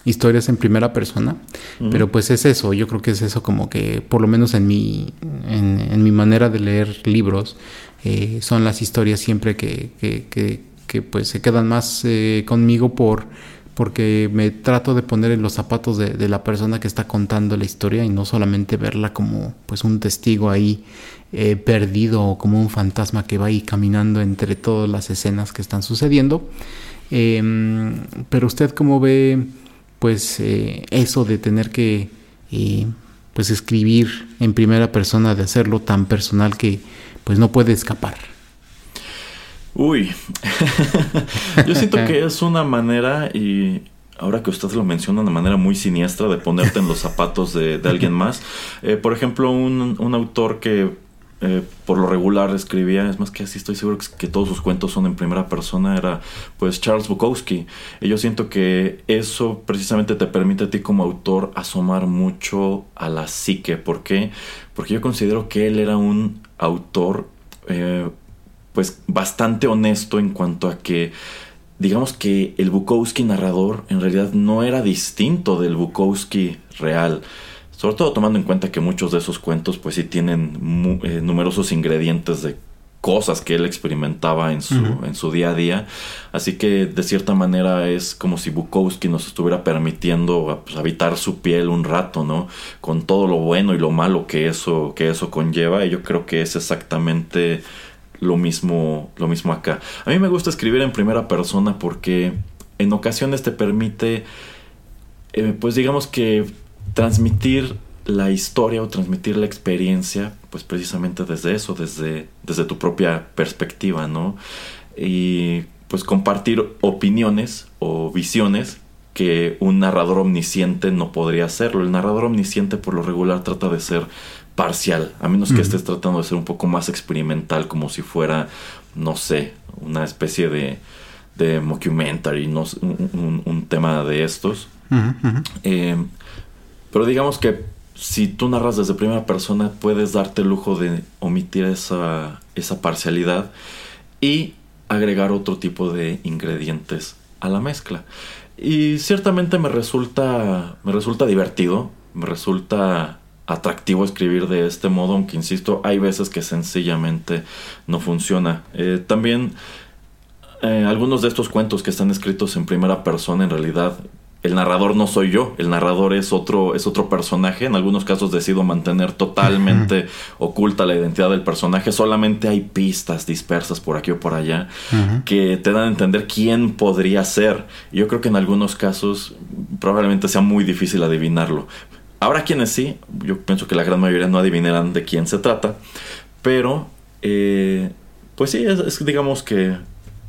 historias en primera persona, pero pues es eso, yo creo que es eso como que por lo menos en mi, en, mi manera de leer libros, eh, son las historias siempre que, que, pues se quedan más eh, conmigo por porque me trato de poner en los zapatos de, de, la persona que está contando la historia y no solamente verla como pues un testigo ahí eh, perdido o como un fantasma que va ahí caminando entre todas las escenas que están sucediendo. Em, pero usted cómo ve pues eh, eso de tener que eh, pues escribir en primera persona, de hacerlo tan personal que pues no puede escapar. Uy, yo siento que es una manera y ahora que usted lo menciona, una manera muy siniestra de ponerte en los zapatos de, alguien más. por ejemplo, un, un, autor que eh, por lo regular escribía, es más que así estoy seguro que, todos sus cuentos son en primera persona, era pues Charles Bukowski. Y yo siento que eso precisamente te permite a ti como autor asomar mucho a la psique. ¿Por qué? Porque yo considero que él era un autor eh, pues bastante honesto en cuanto a que digamos que el Bukowski narrador en realidad no era distinto del Bukowski real. Sobre todo tomando en cuenta que muchos de esos cuentos pues sí tienen eh, numerosos ingredientes de cosas que él experimentaba en su, en su día a día. Así que de cierta manera es como si Bukowski nos estuviera permitiendo pues, habitar su piel un rato, ¿no? Con todo lo bueno y lo malo que eso, que eso conlleva. Y yo creo que es exactamente lo mismo, lo mismo acá. A mí me gusta escribir en primera persona porque en ocasiones te permite, eh, pues digamos que transmitir la historia o transmitir la experiencia, pues precisamente desde eso, desde, desde tu propia perspectiva, ¿no? Y pues compartir opiniones o visiones que un narrador omnisciente no podría hacerlo. El narrador omnisciente por lo regular trata de ser parcial, a menos que estés tratando de ser un poco más experimental, como si fuera, no sé, una especie de, de mockumentary, no, un, tema de estos. Eh, pero digamos que si tú narras desde primera persona, puedes darte el lujo de omitir esa, esa parcialidad y agregar otro tipo de ingredientes a la mezcla. Y ciertamente me resulta, me resulta divertido, me resulta atractivo escribir de este modo, aunque insisto, hay veces que sencillamente no funciona. Eh, también eh, algunos de estos cuentos que están escritos en primera persona en realidad el narrador no soy yo, el narrador es otro, es otro personaje. En algunos casos decido mantener totalmente oculta la identidad del personaje. Solamente hay pistas dispersas por aquí o por allá que te dan a entender quién podría ser. Yo creo que en algunos casos probablemente sea muy difícil adivinarlo. Ahora quienes sí, yo pienso que la gran mayoría no adivinarán de quién se trata. Pero, eh, pues sí, es digamos que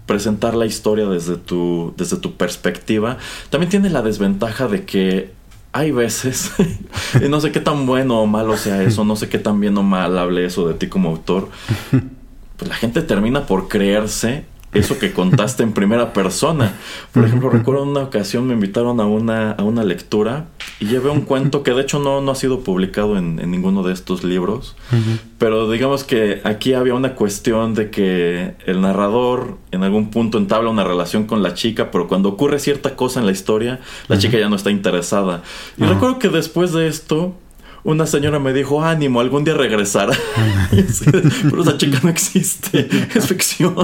presentar la historia desde tu, desde tu perspectiva, también tiene la desventaja de que hay veces, y no sé qué tan bueno o malo sea eso, no sé qué tan bien o mal hable eso de ti como autor, pues la gente termina por creerse eso que contaste en primera persona. Por ejemplo, recuerdo una ocasión me invitaron a una, a una lectura y llevé un cuento que de hecho no, no ha sido publicado en, ninguno de estos libros, pero digamos que aquí había una cuestión de que el narrador en algún punto entabla una relación con la chica, pero cuando ocurre cierta cosa en la historia, la chica ya no está interesada. Y recuerdo que después de esto, una señora me dijo, ánimo, algún día regresará. Pero esa chica no existe, es ficción.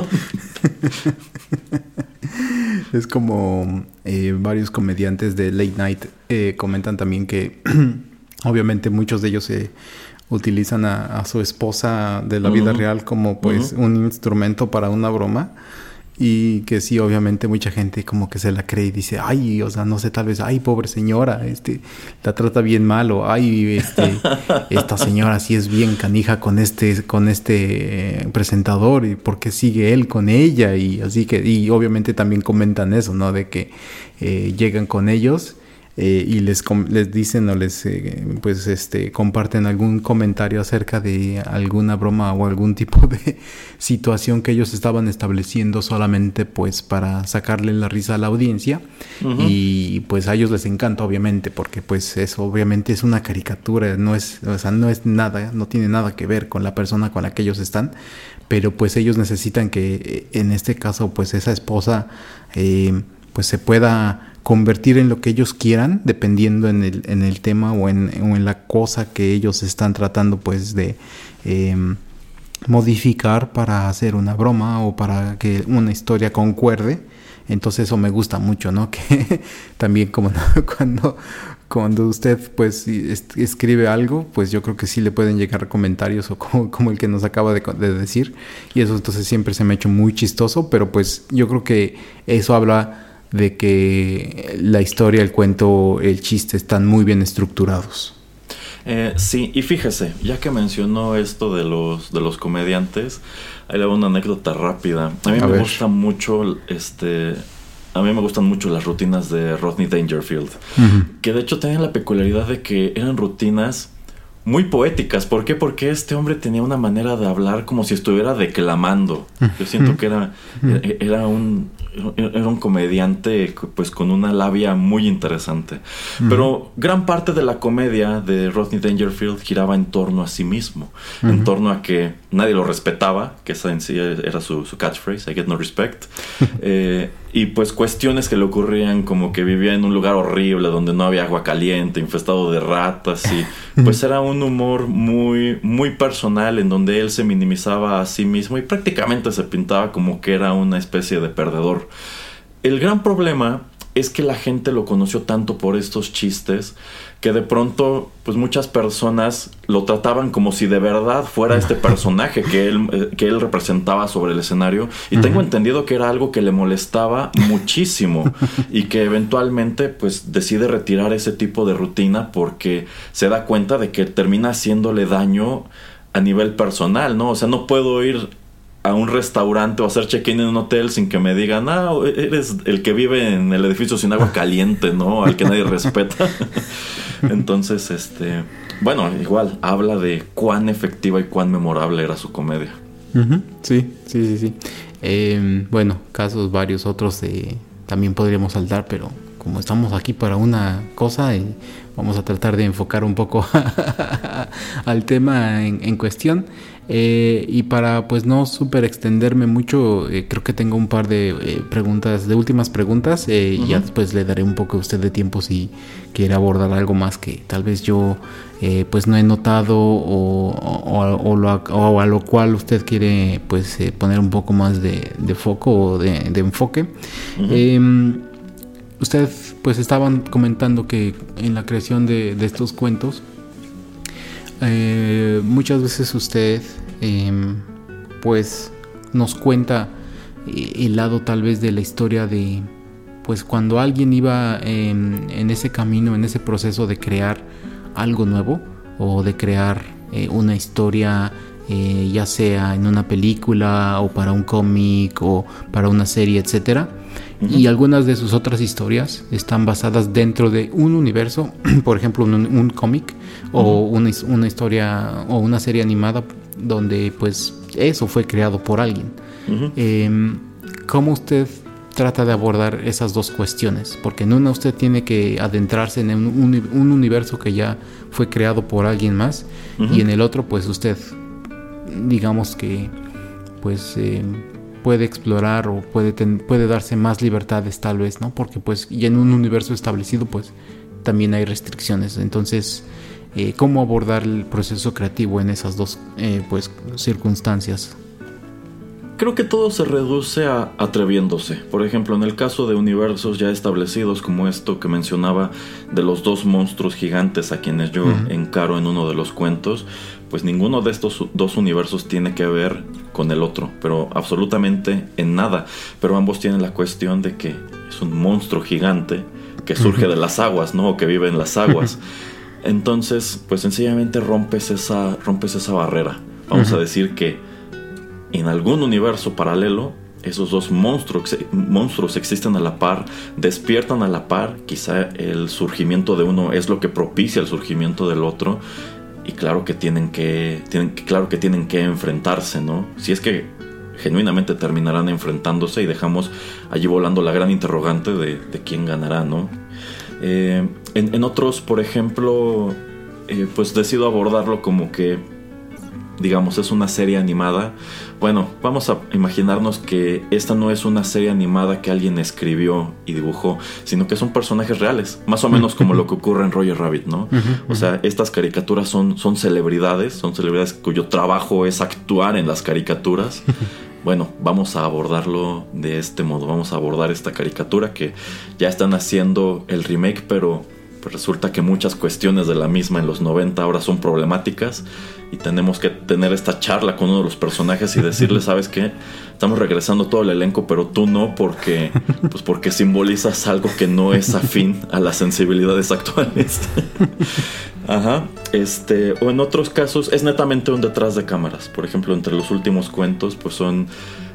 Es como eh, varios comediantes de Late Night eh, comentan también que obviamente muchos de ellos se utilizan a, su esposa de la vida real como pues un instrumento para una broma y que sí, obviamente mucha gente como que se la cree y dice, ay, o sea, no sé, tal vez, ay, pobre señora, este, la trata bien mal, o ay, este, esta señora sí es bien canija con este, con este eh, presentador, y por qué sigue él con ella, y así que, y obviamente también comentan eso, ¿no? De que eh, llegan con ellos eh, y les, les dicen o les eh, pues este comparten algún comentario acerca de alguna broma o algún tipo de situación que ellos estaban estableciendo solamente pues para sacarle la risa a la audiencia. Y pues a ellos les encanta obviamente porque pues eso obviamente es una caricatura no es o sea no es nada no tiene nada que ver con la persona con la que ellos están. Pero pues ellos necesitan que eh, en este caso pues esa esposa pues se pueda convertir en lo que ellos quieran, dependiendo en el, en el tema o en, en, la cosa que ellos están tratando pues de em, modificar para hacer una broma o para que una historia concuerde. Entonces eso me gusta mucho, ¿no? Que también como cuando, cuando usted pues escribe algo, pues yo creo que sí le pueden llegar comentarios o como, como el que nos acaba de, de, decir. Y eso entonces siempre se me ha hecho muy chistoso, pero pues yo creo que eso habla de que la historia, el cuento, el chiste están muy bien estructurados. Eh, sí, y fíjese, ya que mencionó esto de los, de los comediantes, ahí le hago una anécdota rápida. A mí me gusta mucho este. A mí me gustan mucho las rutinas de Rodney Dangerfield. Que de hecho tenían la peculiaridad de que eran rutinas muy poéticas. ¿Por qué? Porque este hombre tenía una manera de hablar como si estuviera declamando. Yo siento que era, era un, era un comediante pues con una labia muy interesante. Pero gran parte de la comedia de Rodney Dangerfield giraba en torno a sí mismo, en torno a que nadie lo respetaba, que esa en sí era su, catchphrase, I get no respect. Eh, y pues cuestiones que le ocurrían como que vivía en un lugar horrible donde no había agua caliente, infestado de ratas y pues era un humor muy muy personal en donde él se minimizaba a sí mismo y prácticamente se pintaba como que era una especie de perdedor. El gran problema es que la gente lo conoció tanto por estos chistes que de pronto pues muchas personas lo trataban como si de verdad fuera este personaje que él, eh, que él representaba sobre el escenario y tengo entendido que era algo que le molestaba muchísimo y que eventualmente pues decide retirar ese tipo de rutina porque se da cuenta de que termina haciéndole daño a nivel personal, ¿no? O sea, no puedo ir a un restaurante o hacer check-in en un hotel sin que me digan, ah, eres el que vive en el edificio sin agua caliente, ¿no? Al que nadie respeta. Entonces, este, bueno, igual habla de cuán efectiva y cuán memorable era su comedia. Sí, sí, sí, sí. Em, bueno, casos varios otros también podríamos saltar, pero como estamos aquí para una cosa, y vamos a tratar de enfocar un poco al tema en cuestión. Eh, y para pues no súper extenderme mucho, eh, creo que tengo un par de eh, preguntas, de últimas preguntas, y ya después le daré un poco a usted de tiempo si quiere abordar algo más que tal vez yo pues no he notado o, a lo cual usted quiere pues poner un poco más de, foco o de, enfoque. Em, usted pues estaban comentando que en la creación de, de estos cuentos, eh, muchas veces usted em, pues nos cuenta eh, el lado tal vez de la historia de pues cuando alguien iba en, ese camino, en ese proceso de crear algo nuevo o de crear eh, una historia ya sea en una película o para un cómic o para una serie, etcétera y algunas de sus otras historias están basadas dentro de un universo, por ejemplo, un, cómic o una, historia o una serie animada donde pues eso fue creado por alguien. Em, ¿Cómo usted trata de abordar esas dos cuestiones? Porque en una usted tiene que adentrarse en un, universo que ya fue creado por alguien más y en el otro pues usted digamos que pues em, puede explorar o puede, puede darse más libertades tal vez, ¿no? Porque pues ya en un universo establecido pues también hay restricciones. Entonces, eh, ¿cómo abordar el proceso creativo en esas dos eh, pues, circunstancias? Creo que todo se reduce a atreviéndose. Por ejemplo, en el caso de universos ya establecidos como esto que mencionaba de los dos monstruos gigantes a quienes yo encaro en uno de los cuentos, pues ninguno de estos dos universos tiene que ver con el otro, pero absolutamente en nada. Pero ambos tienen la cuestión de que es un monstruo gigante que surge de las aguas, ¿no? O que vive en las aguas. Entonces, pues sencillamente rompes esa, rompes esa barrera. Vamos a decir que en algún universo paralelo, esos dos monstruos, monstruos existen a la par, despiertan a la par, quizá el surgimiento de uno es lo que propicia el surgimiento del otro, y claro que tienen que, tienen, claro que, tienen que enfrentarse, ¿no? Si es que genuinamente terminarán enfrentándose y dejamos allí volando la gran interrogante de, quién ganará, ¿no? Eh, en, otros, por ejemplo, eh, pues decido abordarlo como que, digamos, es una serie animada. Bueno, vamos a imaginarnos que esta no es una serie animada que alguien escribió y dibujó, sino que son personajes reales, más o menos como lo que ocurre en Roger Rabbit, ¿no? O sea, estas caricaturas son, son celebridades, son celebridades cuyo trabajo es actuar en las caricaturas. bueno, vamos a abordarlo de este modo. Vamos a abordar esta caricatura que ya están haciendo el remake, pero pues resulta que muchas cuestiones de la misma en los 90 ahora son problemáticas y tenemos que tener esta charla con uno de los personajes y decirle, ¿sabes qué? Estamos regresando todo el elenco, pero tú no porque pues porque simbolizas algo que no es afín a las sensibilidades actuales. Ajá. Este, o en otros casos es netamente un detrás de cámaras. Por ejemplo, entre los últimos cuentos, pues son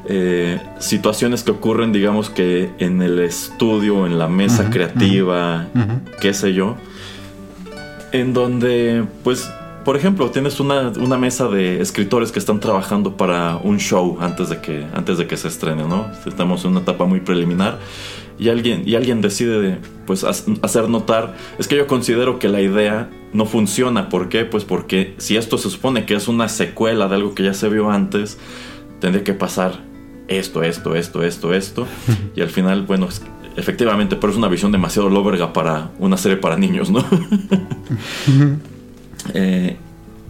eh, situaciones que ocurren, digamos que en el estudio, en la mesa creativa, qué sé yo. En donde, pues, por ejemplo, tienes una, una, mesa de escritores que están trabajando para un show antes de que, antes de que se estrene, ¿no? Estamos en una etapa muy preliminar y alguien, y alguien decide pues hacer notar, es que yo considero que la idea no funciona. ¿Por qué? Pues porque si esto se supone que es una secuela de algo que ya se vio antes, tendría que pasar esto, esto, esto, esto, esto. y al final, bueno, efectivamente, pero es una visión demasiado loverga para una serie para niños, ¿no? eh,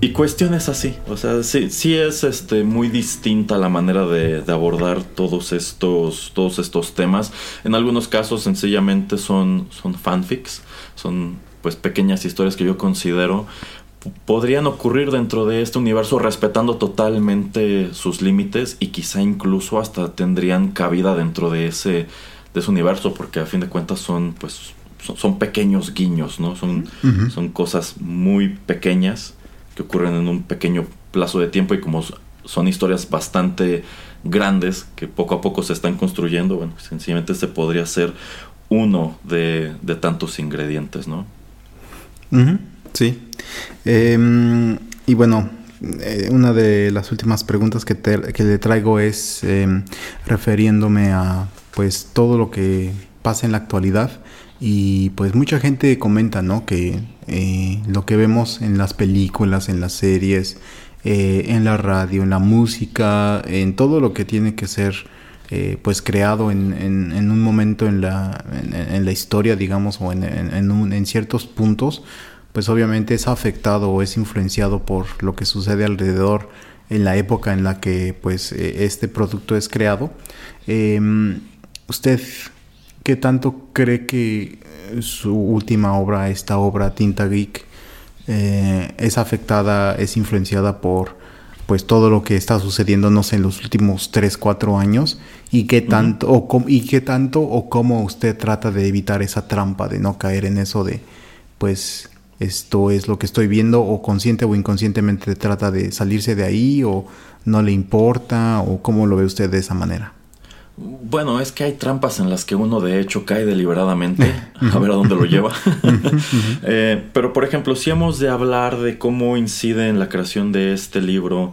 y cuestiones así, o sea, sí, sí es este, muy distinta la manera de, abordar todos estos, todos estos temas. En algunos casos sencillamente son, son fanfics, son pues pequeñas historias que yo considero podrían ocurrir dentro de este universo respetando totalmente sus límites y quizá incluso hasta tendrían cabida dentro de ese, de ese universo porque a fin de cuentas son pues son, pequeños guiños, ¿no? Son, son cosas muy pequeñas que ocurren en un pequeño plazo de tiempo y como son historias bastante grandes que poco a poco se están construyendo, bueno, sencillamente este podría ser uno de, tantos ingredientes, ¿no? Sí. Em, y bueno, eh, una de las últimas preguntas que, que le traigo es em, refiriéndome a pues todo lo que pasa en la actualidad y pues mucha gente comenta, ¿no? Que eh, lo que vemos en las películas, en las series, eh, en la radio, en la música, en todo lo que tiene que ser eh, pues creado en, en, un momento en la, en, la historia, digamos, o en, en, ciertos puntos, pues obviamente es afectado o es influenciado por lo que sucede alrededor en la época en la que pues este producto es creado. Em, ¿Usted qué tanto cree que su última obra, esta obra Tinta Geek, eh, es afectada, es influenciada por pues todo lo que está sucediendo, no sé, en los últimos 3, 4 años y qué tanto, o y qué tanto o cómo usted trata de evitar esa trampa de no caer en eso de pues esto es lo que estoy viendo o consciente o inconscientemente trata de salirse de ahí o no le importa o cómo lo ve usted de esa manera. Bueno, es que hay trampas en las que uno de hecho cae deliberadamente, a ver a dónde lo lleva. Eh, pero por ejemplo, si hemos de hablar de cómo incide en la creación de este libro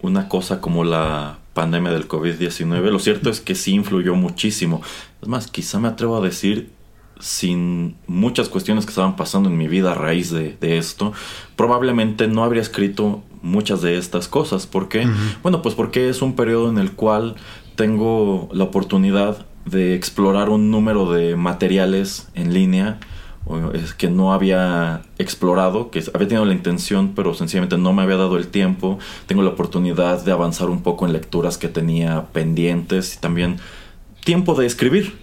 una cosa como la pandemia del COVID-19, lo cierto es que sí influyó muchísimo. Es más, quizá me atrevo a decir, sin muchas cuestiones que estaban pasando en mi vida a raíz de, esto, probablemente no habría escrito muchas de estas cosas. ¿Por qué? Bueno, pues porque es un periodo en el cual tengo la oportunidad de explorar un número de materiales en línea que no había explorado, que había tenido la intención, pero sencillamente no me había dado el tiempo. Tengo la oportunidad de avanzar un poco en lecturas que tenía pendientes y también tiempo de escribir.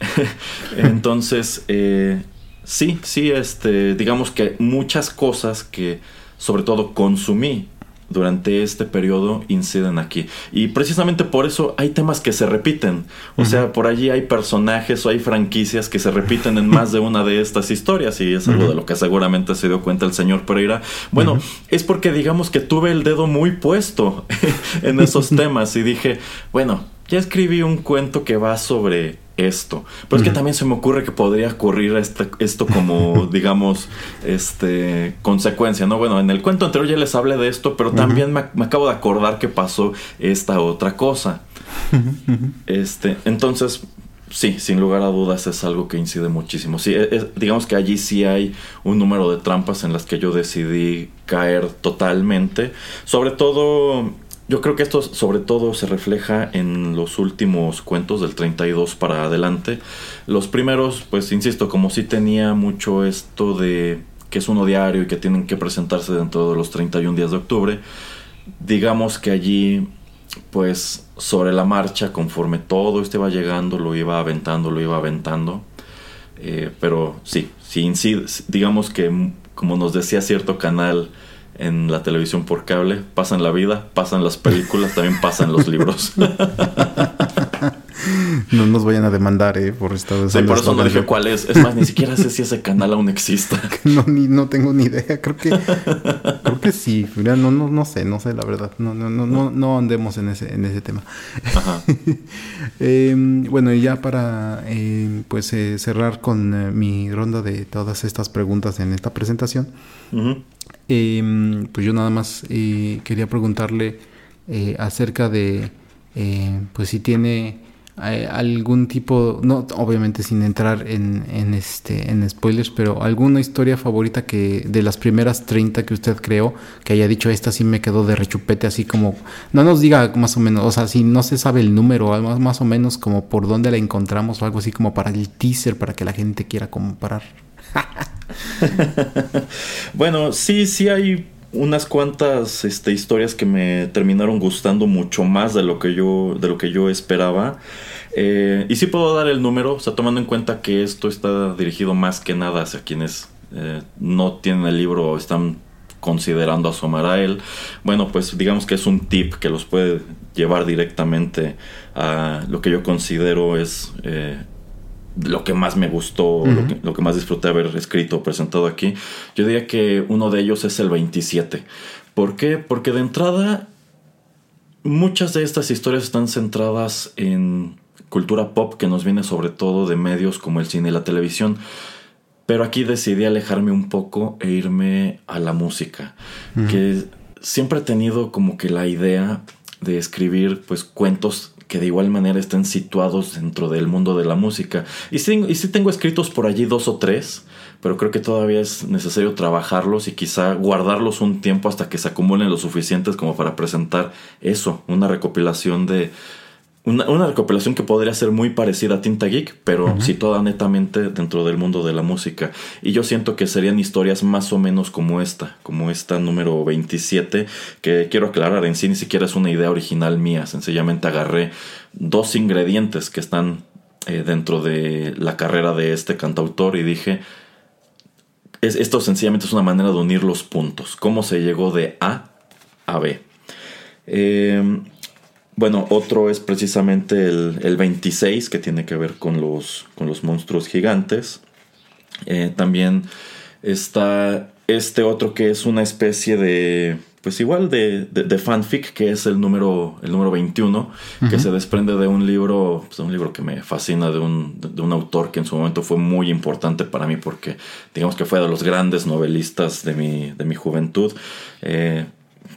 Entonces, eh, sí, sí, este, digamos que muchas cosas que sobre todo consumí durante este periodo inciden aquí. Y precisamente por eso hay temas que se repiten. O sea, por allí hay personajes o hay franquicias que se repiten en más de una de estas historias. Y es algo de lo que seguramente se dio cuenta el señor Pereira. Bueno, es porque digamos que tuve el dedo muy puesto en esos temas y dije, bueno, ya escribí un cuento que va sobre esto. Pero es que también se me ocurre que podría ocurrir este, esto como, digamos, este consecuencia, ¿no? Bueno, en el cuento anterior ya les hablé de esto, pero también me, acabo de acordar que pasó esta otra cosa. este, entonces, sí, sin lugar a dudas es algo que incide muchísimo. Sí, digamos que allí sí hay un número de trampas en las que yo decidí caer totalmente. Sobre todo yo creo que esto sobre todo se refleja en los últimos cuentos del 32 para adelante. Los primeros, pues insisto, como si tenía mucho esto de que es uno diario y que tienen que presentarse dentro de los 31 días de octubre, digamos que allí, pues sobre la marcha, conforme todo esto iba llegando, lo iba aventando, lo iba aventando. Eh, pero sí, sí digamos que como nos decía cierto canal, en la televisión por cable, pasan la vida, pasan las películas, también pasan los libros. no nos vayan a demandar, ¿eh? Por esta Sí, por eso no dije cuál es. Es más, ni siquiera sé si ese canal aún existe. no, ni, no tengo ni idea. Creo que, creo que sí. No, no, no sé, no sé la verdad. No, no, no, no, no andemos en ese, en ese tema. Ajá. Em, bueno, y ya para em, pues eh, cerrar con eh, mi ronda de todas estas preguntas en esta presentación. Em, pues yo nada más eh, quería preguntarle eh, acerca de, pues si tiene algún tipo, no, obviamente sin entrar en, en, este, en spoilers, pero alguna historia favorita que de las primeras 30 que usted creó, que haya dicho esta sí me quedó de rechupete, así como, no nos diga más o menos, o sea, si no se sabe el número, más, más o menos como por dónde la encontramos o algo así como para el teaser, para que la gente quiera comparar. bueno, sí, sí hay unas cuantas este, historias que me terminaron gustando mucho más de lo que yo, de lo que yo esperaba. Eh, y sí puedo dar el número, o sea, tomando en cuenta que esto está dirigido más que nada hacia quienes eh, no tienen el libro o están considerando asomar a él. Bueno, pues digamos que es un tip que los puede llevar directamente a lo que yo considero es eh, lo que más me gustó, lo, que, más disfruté haber escrito o presentado aquí, yo diría que uno de ellos es el 27. ¿Por qué? Porque de entrada muchas de estas historias están centradas en cultura pop que nos viene sobre todo de medios como el cine y la televisión. Pero aquí decidí alejarme un poco e irme a la música, que siempre he tenido como que la idea de escribir pues cuentos que de igual manera estén situados dentro del mundo de la música. Y sí, y sí tengo escritos por allí dos o tres, pero creo que todavía es necesario trabajarlos y quizá guardarlos un tiempo hasta que se acumulen lo suficientes como para presentar eso, una recopilación de una, recopilación que podría ser muy parecida a Tinta Geek, pero situada netamente dentro del mundo de la música. Y yo siento que serían historias más o menos como esta, como esta número 27, que quiero aclarar, en sí ni siquiera es una idea original mía, sencillamente agarré dos ingredientes que están eh, dentro de la carrera de este cantautor y dije, esto sencillamente es una manera de unir los puntos, cómo se llegó de A a B. Eh, bueno, otro es precisamente el, 26, que tiene que ver con los, con los monstruos gigantes. Eh, también está este otro que es una especie de, pues igual de, de, fanfic, que es el número, el número 21, que se desprende de un libro, pues un libro que me fascina, de un, de un autor que en su momento fue muy importante para mí porque digamos que fue de los grandes novelistas de mi, de mi juventud. Eh,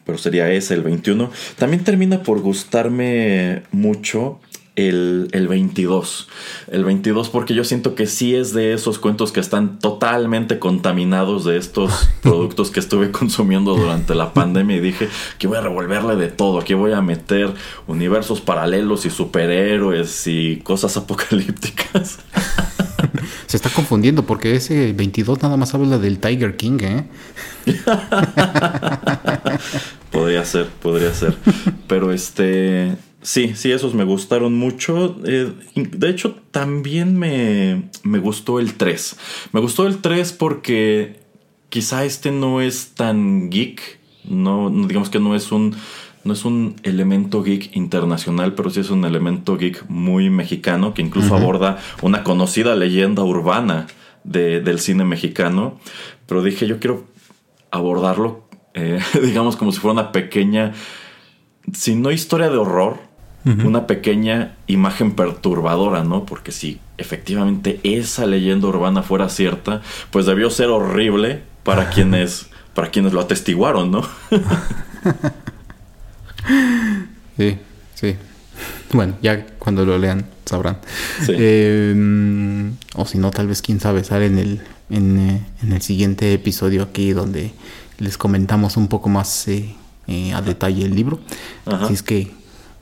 pero sería ese el 21. También termina por gustarme mucho el, el, 22. El 22 porque yo siento que sí es de esos cuentos que están totalmente contaminados de estos productos que estuve consumiendo durante la pandemia y dije que voy a revolverle de todo, aquí voy a meter universos paralelos y superhéroes y cosas apocalípticas. Se está confundiendo porque ese 22 nada más habla del Tiger King, ¿eh? podría ser, podría ser. Pero este Sí, sí, esos me gustaron mucho. Eh, de hecho, también me, me gustó el 3. Me gustó el 3 porque quizá este no es tan geek. No, digamos que no es un. No es un elemento geek internacional, pero sí es un elemento geek muy mexicano que incluso aborda una conocida leyenda urbana del cine mexicano. Pero dije, yo quiero abordarlo, eh, digamos, como si fuera una pequeña, si no historia de horror, una pequeña imagen perturbadora, ¿no? Porque si efectivamente esa leyenda urbana fuera cierta, pues debió ser horrible para quienes, para quienes lo atestiguaron, ¿no? sí, sí. Bueno, ya cuando lo lean sabrán. Em, o si no, tal vez quién sabe, sale en el, en, eh, el siguiente episodio aquí donde les comentamos un poco más eh, eh, a detalle el libro. Así es que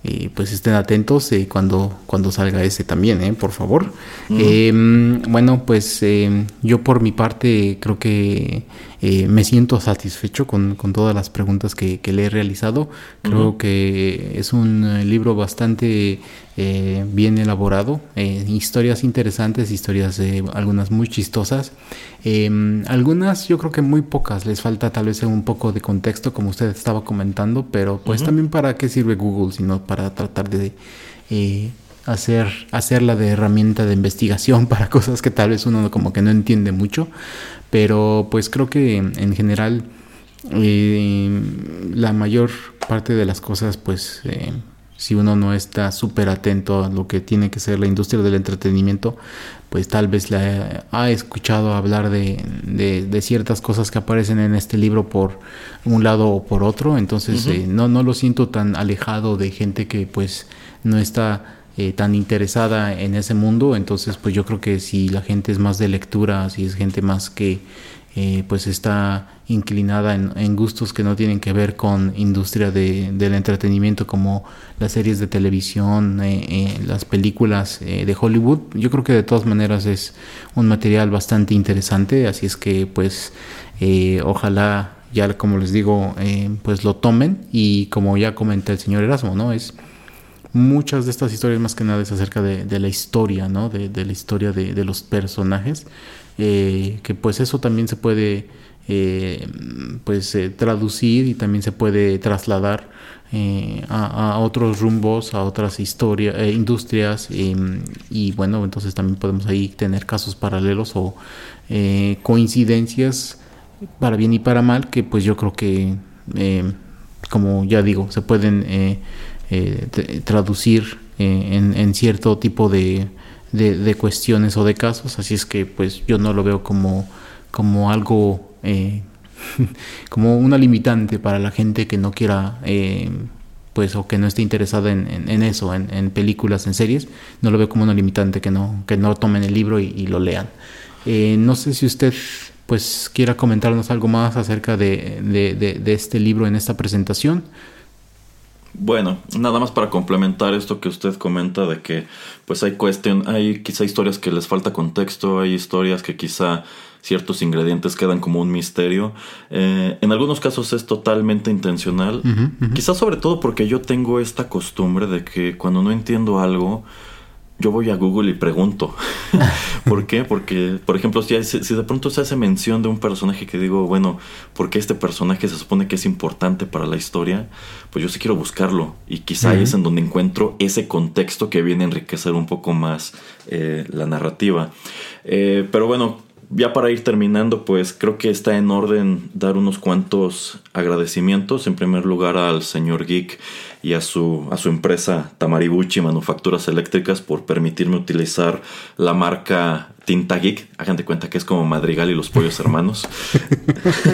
eh, pues estén atentos eh, cuando, cuando salga ese también, eh, por favor. Bueno, pues yo por mi parte creo que me siento satisfecho con, todas las preguntas que, le he realizado. Creo que es un libro bastante bien elaborado, historias interesantes, historias algunas muy chistosas. Em, algunas yo creo que muy pocas, les falta tal vez un poco de contexto como usted estaba comentando, pero pues también para qué sirve Google, sino para tratar de eh, hacer, hacerla de herramienta de investigación para cosas que tal vez uno como que no entiende mucho, pero pues creo que en general eh, la mayor parte de las cosas pues eh, si uno no está súper atento a lo que tiene que ser la industria del entretenimiento, pues tal vez la ha escuchado hablar de, de, ciertas cosas que aparecen en este libro por un lado o por otro, entonces eh, no, no lo siento tan alejado de gente que pues no está eh, tan interesada en ese mundo, entonces pues yo creo que si la gente es más de lectura, si es gente más que eh, pues está inclinada en, gustos que no tienen que ver con industria de, del entretenimiento como las series de televisión, eh, eh, las películas de Hollywood. Yo creo que de todas maneras es un material bastante interesante, así es que pues ojalá ya como les digo pues lo tomen y como ya comenté el señor Erasmo, ¿no? Es muchas de estas historias más que nada es acerca de, la historia, ¿no? De, la historia de, los personajes eh, que pues eso también se puede eh, pues eh, traducir y también se puede trasladar a, otros rumbos, a otras historias, industrias y bueno, entonces también podemos ahí tener casos paralelos o coincidencias para bien y para mal que pues yo creo que como ya digo, se pueden traducir en, cierto tipo de, cuestiones o de casos, así es que pues yo no lo veo como, como algo, eh, como una limitante para la gente que no quiera, eh, pues o que no esté interesada en, eso, en, películas, en series, no lo veo como una limitante que no, que no tomen el libro y, lo lean. Eh, no sé si usted pues quiera comentarnos algo más acerca de, de este libro en esta presentación. Bueno, nada más para complementar esto que usted comenta de que pues hay cuestión, hay quizá historias que les falta contexto, hay historias que quizá ciertos ingredientes quedan como un misterio. Eh, en algunos casos es totalmente intencional, quizá sobre todo porque yo tengo esta costumbre de que cuando no entiendo algo, yo voy a Google y pregunto. ¿Por qué? Porque, por ejemplo, si, si, de pronto se hace mención de un personaje que digo, bueno, ¿por qué este personaje se supone que es importante para la historia? Pues yo sí quiero buscarlo. Y quizá es en donde encuentro ese contexto que viene a enriquecer un poco más eh, la narrativa. Eh, pero bueno, ya para ir terminando, pues creo que está en orden dar unos cuantos agradecimientos. En primer lugar al señor Geek y a su, a su empresa Tamaribuchi Manufacturas Eléctricas por permitirme utilizar la marca Tinta Geek. Hagan de cuenta que es como Madrigal y los Pollos Hermanos.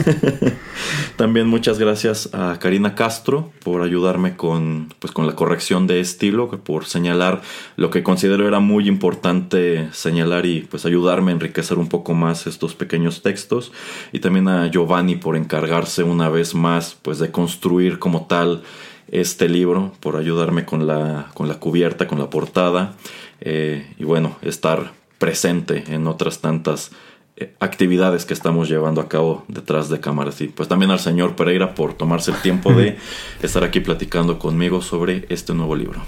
También muchas gracias a Karina Castro por ayudarme con, pues, con la corrección de estilo, por señalar lo que considero era muy importante señalar y pues ayudarme a enriquecer un poco más estos pequeños textos. Y también a Giovanni por encargarse una vez más pues de construir como tal este libro, por ayudarme con la, con la cubierta, con la portada. Eh, y bueno, estar presente en otras tantas eh, actividades que estamos llevando a cabo detrás de cámaras. Y pues también al señor Pereira por tomarse el tiempo de estar aquí platicando conmigo sobre este nuevo libro.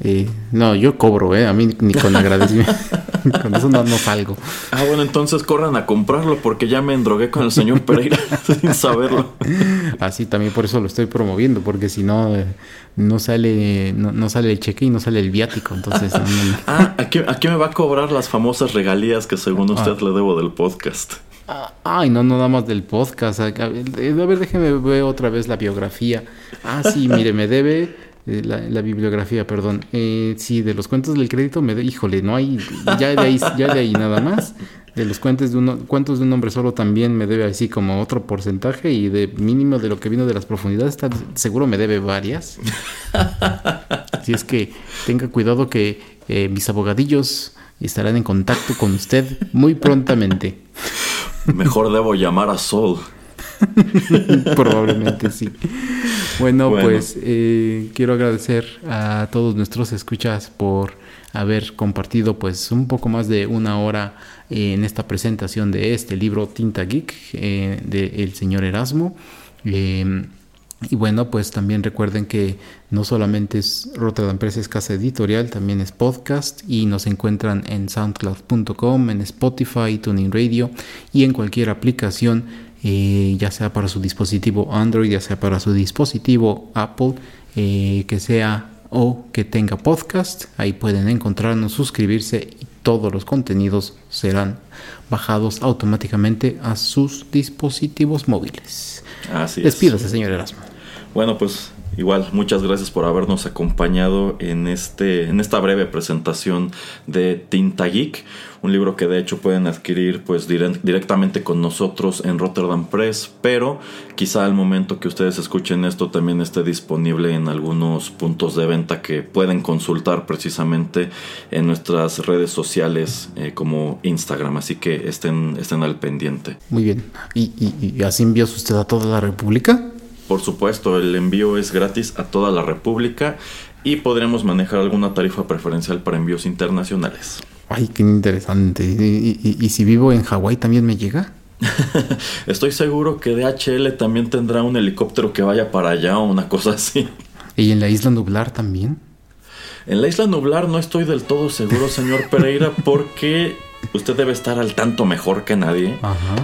Eh, no, yo cobro, ¿eh? A mí ni con agradecimiento. con eso no, salgo. Ah, bueno, entonces corran a comprarlo porque ya me endrogué con el señor Pereira sin saberlo. Así también por eso lo estoy promoviendo, porque si no, eh, no sale no, sale el cheque y no sale el viático. Entonces, ah, ¿aquí, me va a cobrar las famosas regalías que según usted ah. le debo del podcast. Ah, ay, no, no nada más del podcast. A ver, déjeme ver otra vez la biografía. Ah, sí, mire, me debe eh, la, bibliografía, perdón. Eh, sí, de los cuentos del crédito, me híjole, no hay, ya de ahí, ya de ahí nada más. De los cuentos de, uno, cuentos de un hombre solo también me debe así como otro porcentaje y de mínimo de lo que vino de las profundidades, está, seguro me debe varias. Así es que tenga cuidado que eh, mis abogadillos estarán en contacto con usted muy prontamente. Mejor debo llamar a Sol. Probablemente sí. Bueno, pues eh, quiero agradecer a todos nuestros escuchas por haber compartido pues un poco más de una hora en esta presentación de este libro Tinta Geek eh, del señor Erasmo. Em, y bueno, pues también recuerden que no solamente es Rotterdam Press es casa editorial, también es podcast y nos encuentran en soundcloud.com, en Spotify, Tuning Radio y en cualquier aplicación eh, ya sea para su dispositivo Android, ya sea para su dispositivo Apple, eh, que sea o que tenga podcast. Ahí pueden encontrarnos, suscribirse y todos los contenidos serán bajados automáticamente a sus dispositivos móviles. Así Despídase, señor Erasmo. Bueno, pues Igual, muchas gracias por habernos acompañado en, este, en esta breve presentación de Tinta Geek, un libro que de hecho pueden adquirir pues directamente con nosotros en Rotterdam Press, pero quizá al momento que ustedes escuchen esto también esté disponible en algunos puntos de venta que pueden consultar precisamente en nuestras redes sociales eh, como Instagram, así que estén, estén al pendiente. Muy bien, ¿Y, y así envías usted a toda la República? Por supuesto, el envío es gratis a toda la República y podremos manejar alguna tarifa preferencial para envíos internacionales. Ay, qué interesante. ¿Y, si vivo en Hawái también me llega? Estoy seguro que DHL también tendrá un helicóptero que vaya para allá o una cosa así. ¿Y en la isla nublar también? En la isla nublar no estoy del todo seguro, señor Pereira, porque usted debe estar al tanto mejor que nadie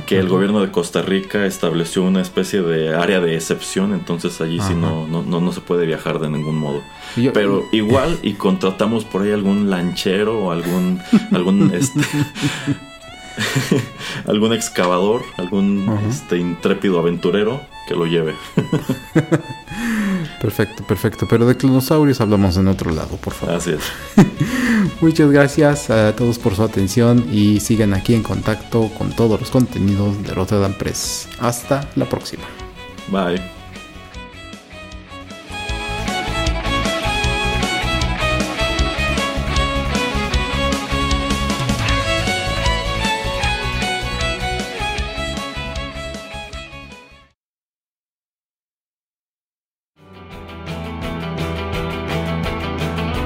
que el gobierno de Costa Rica estableció una especie de área de excepción, entonces allí sí no, no, no, se puede viajar de ningún modo. Pero igual y contratamos por ahí algún lanchero o algún algún este, algún excavador, algún este intrépido aventurero que lo lleve. perfecto, perfecto. Pero de clonosaurios hablamos en otro lado, por favor. Así es. Muchas gracias a todos por su atención y sigan aquí en contacto con todos los contenidos de Rotterdam Press. Hasta la próxima. Bye.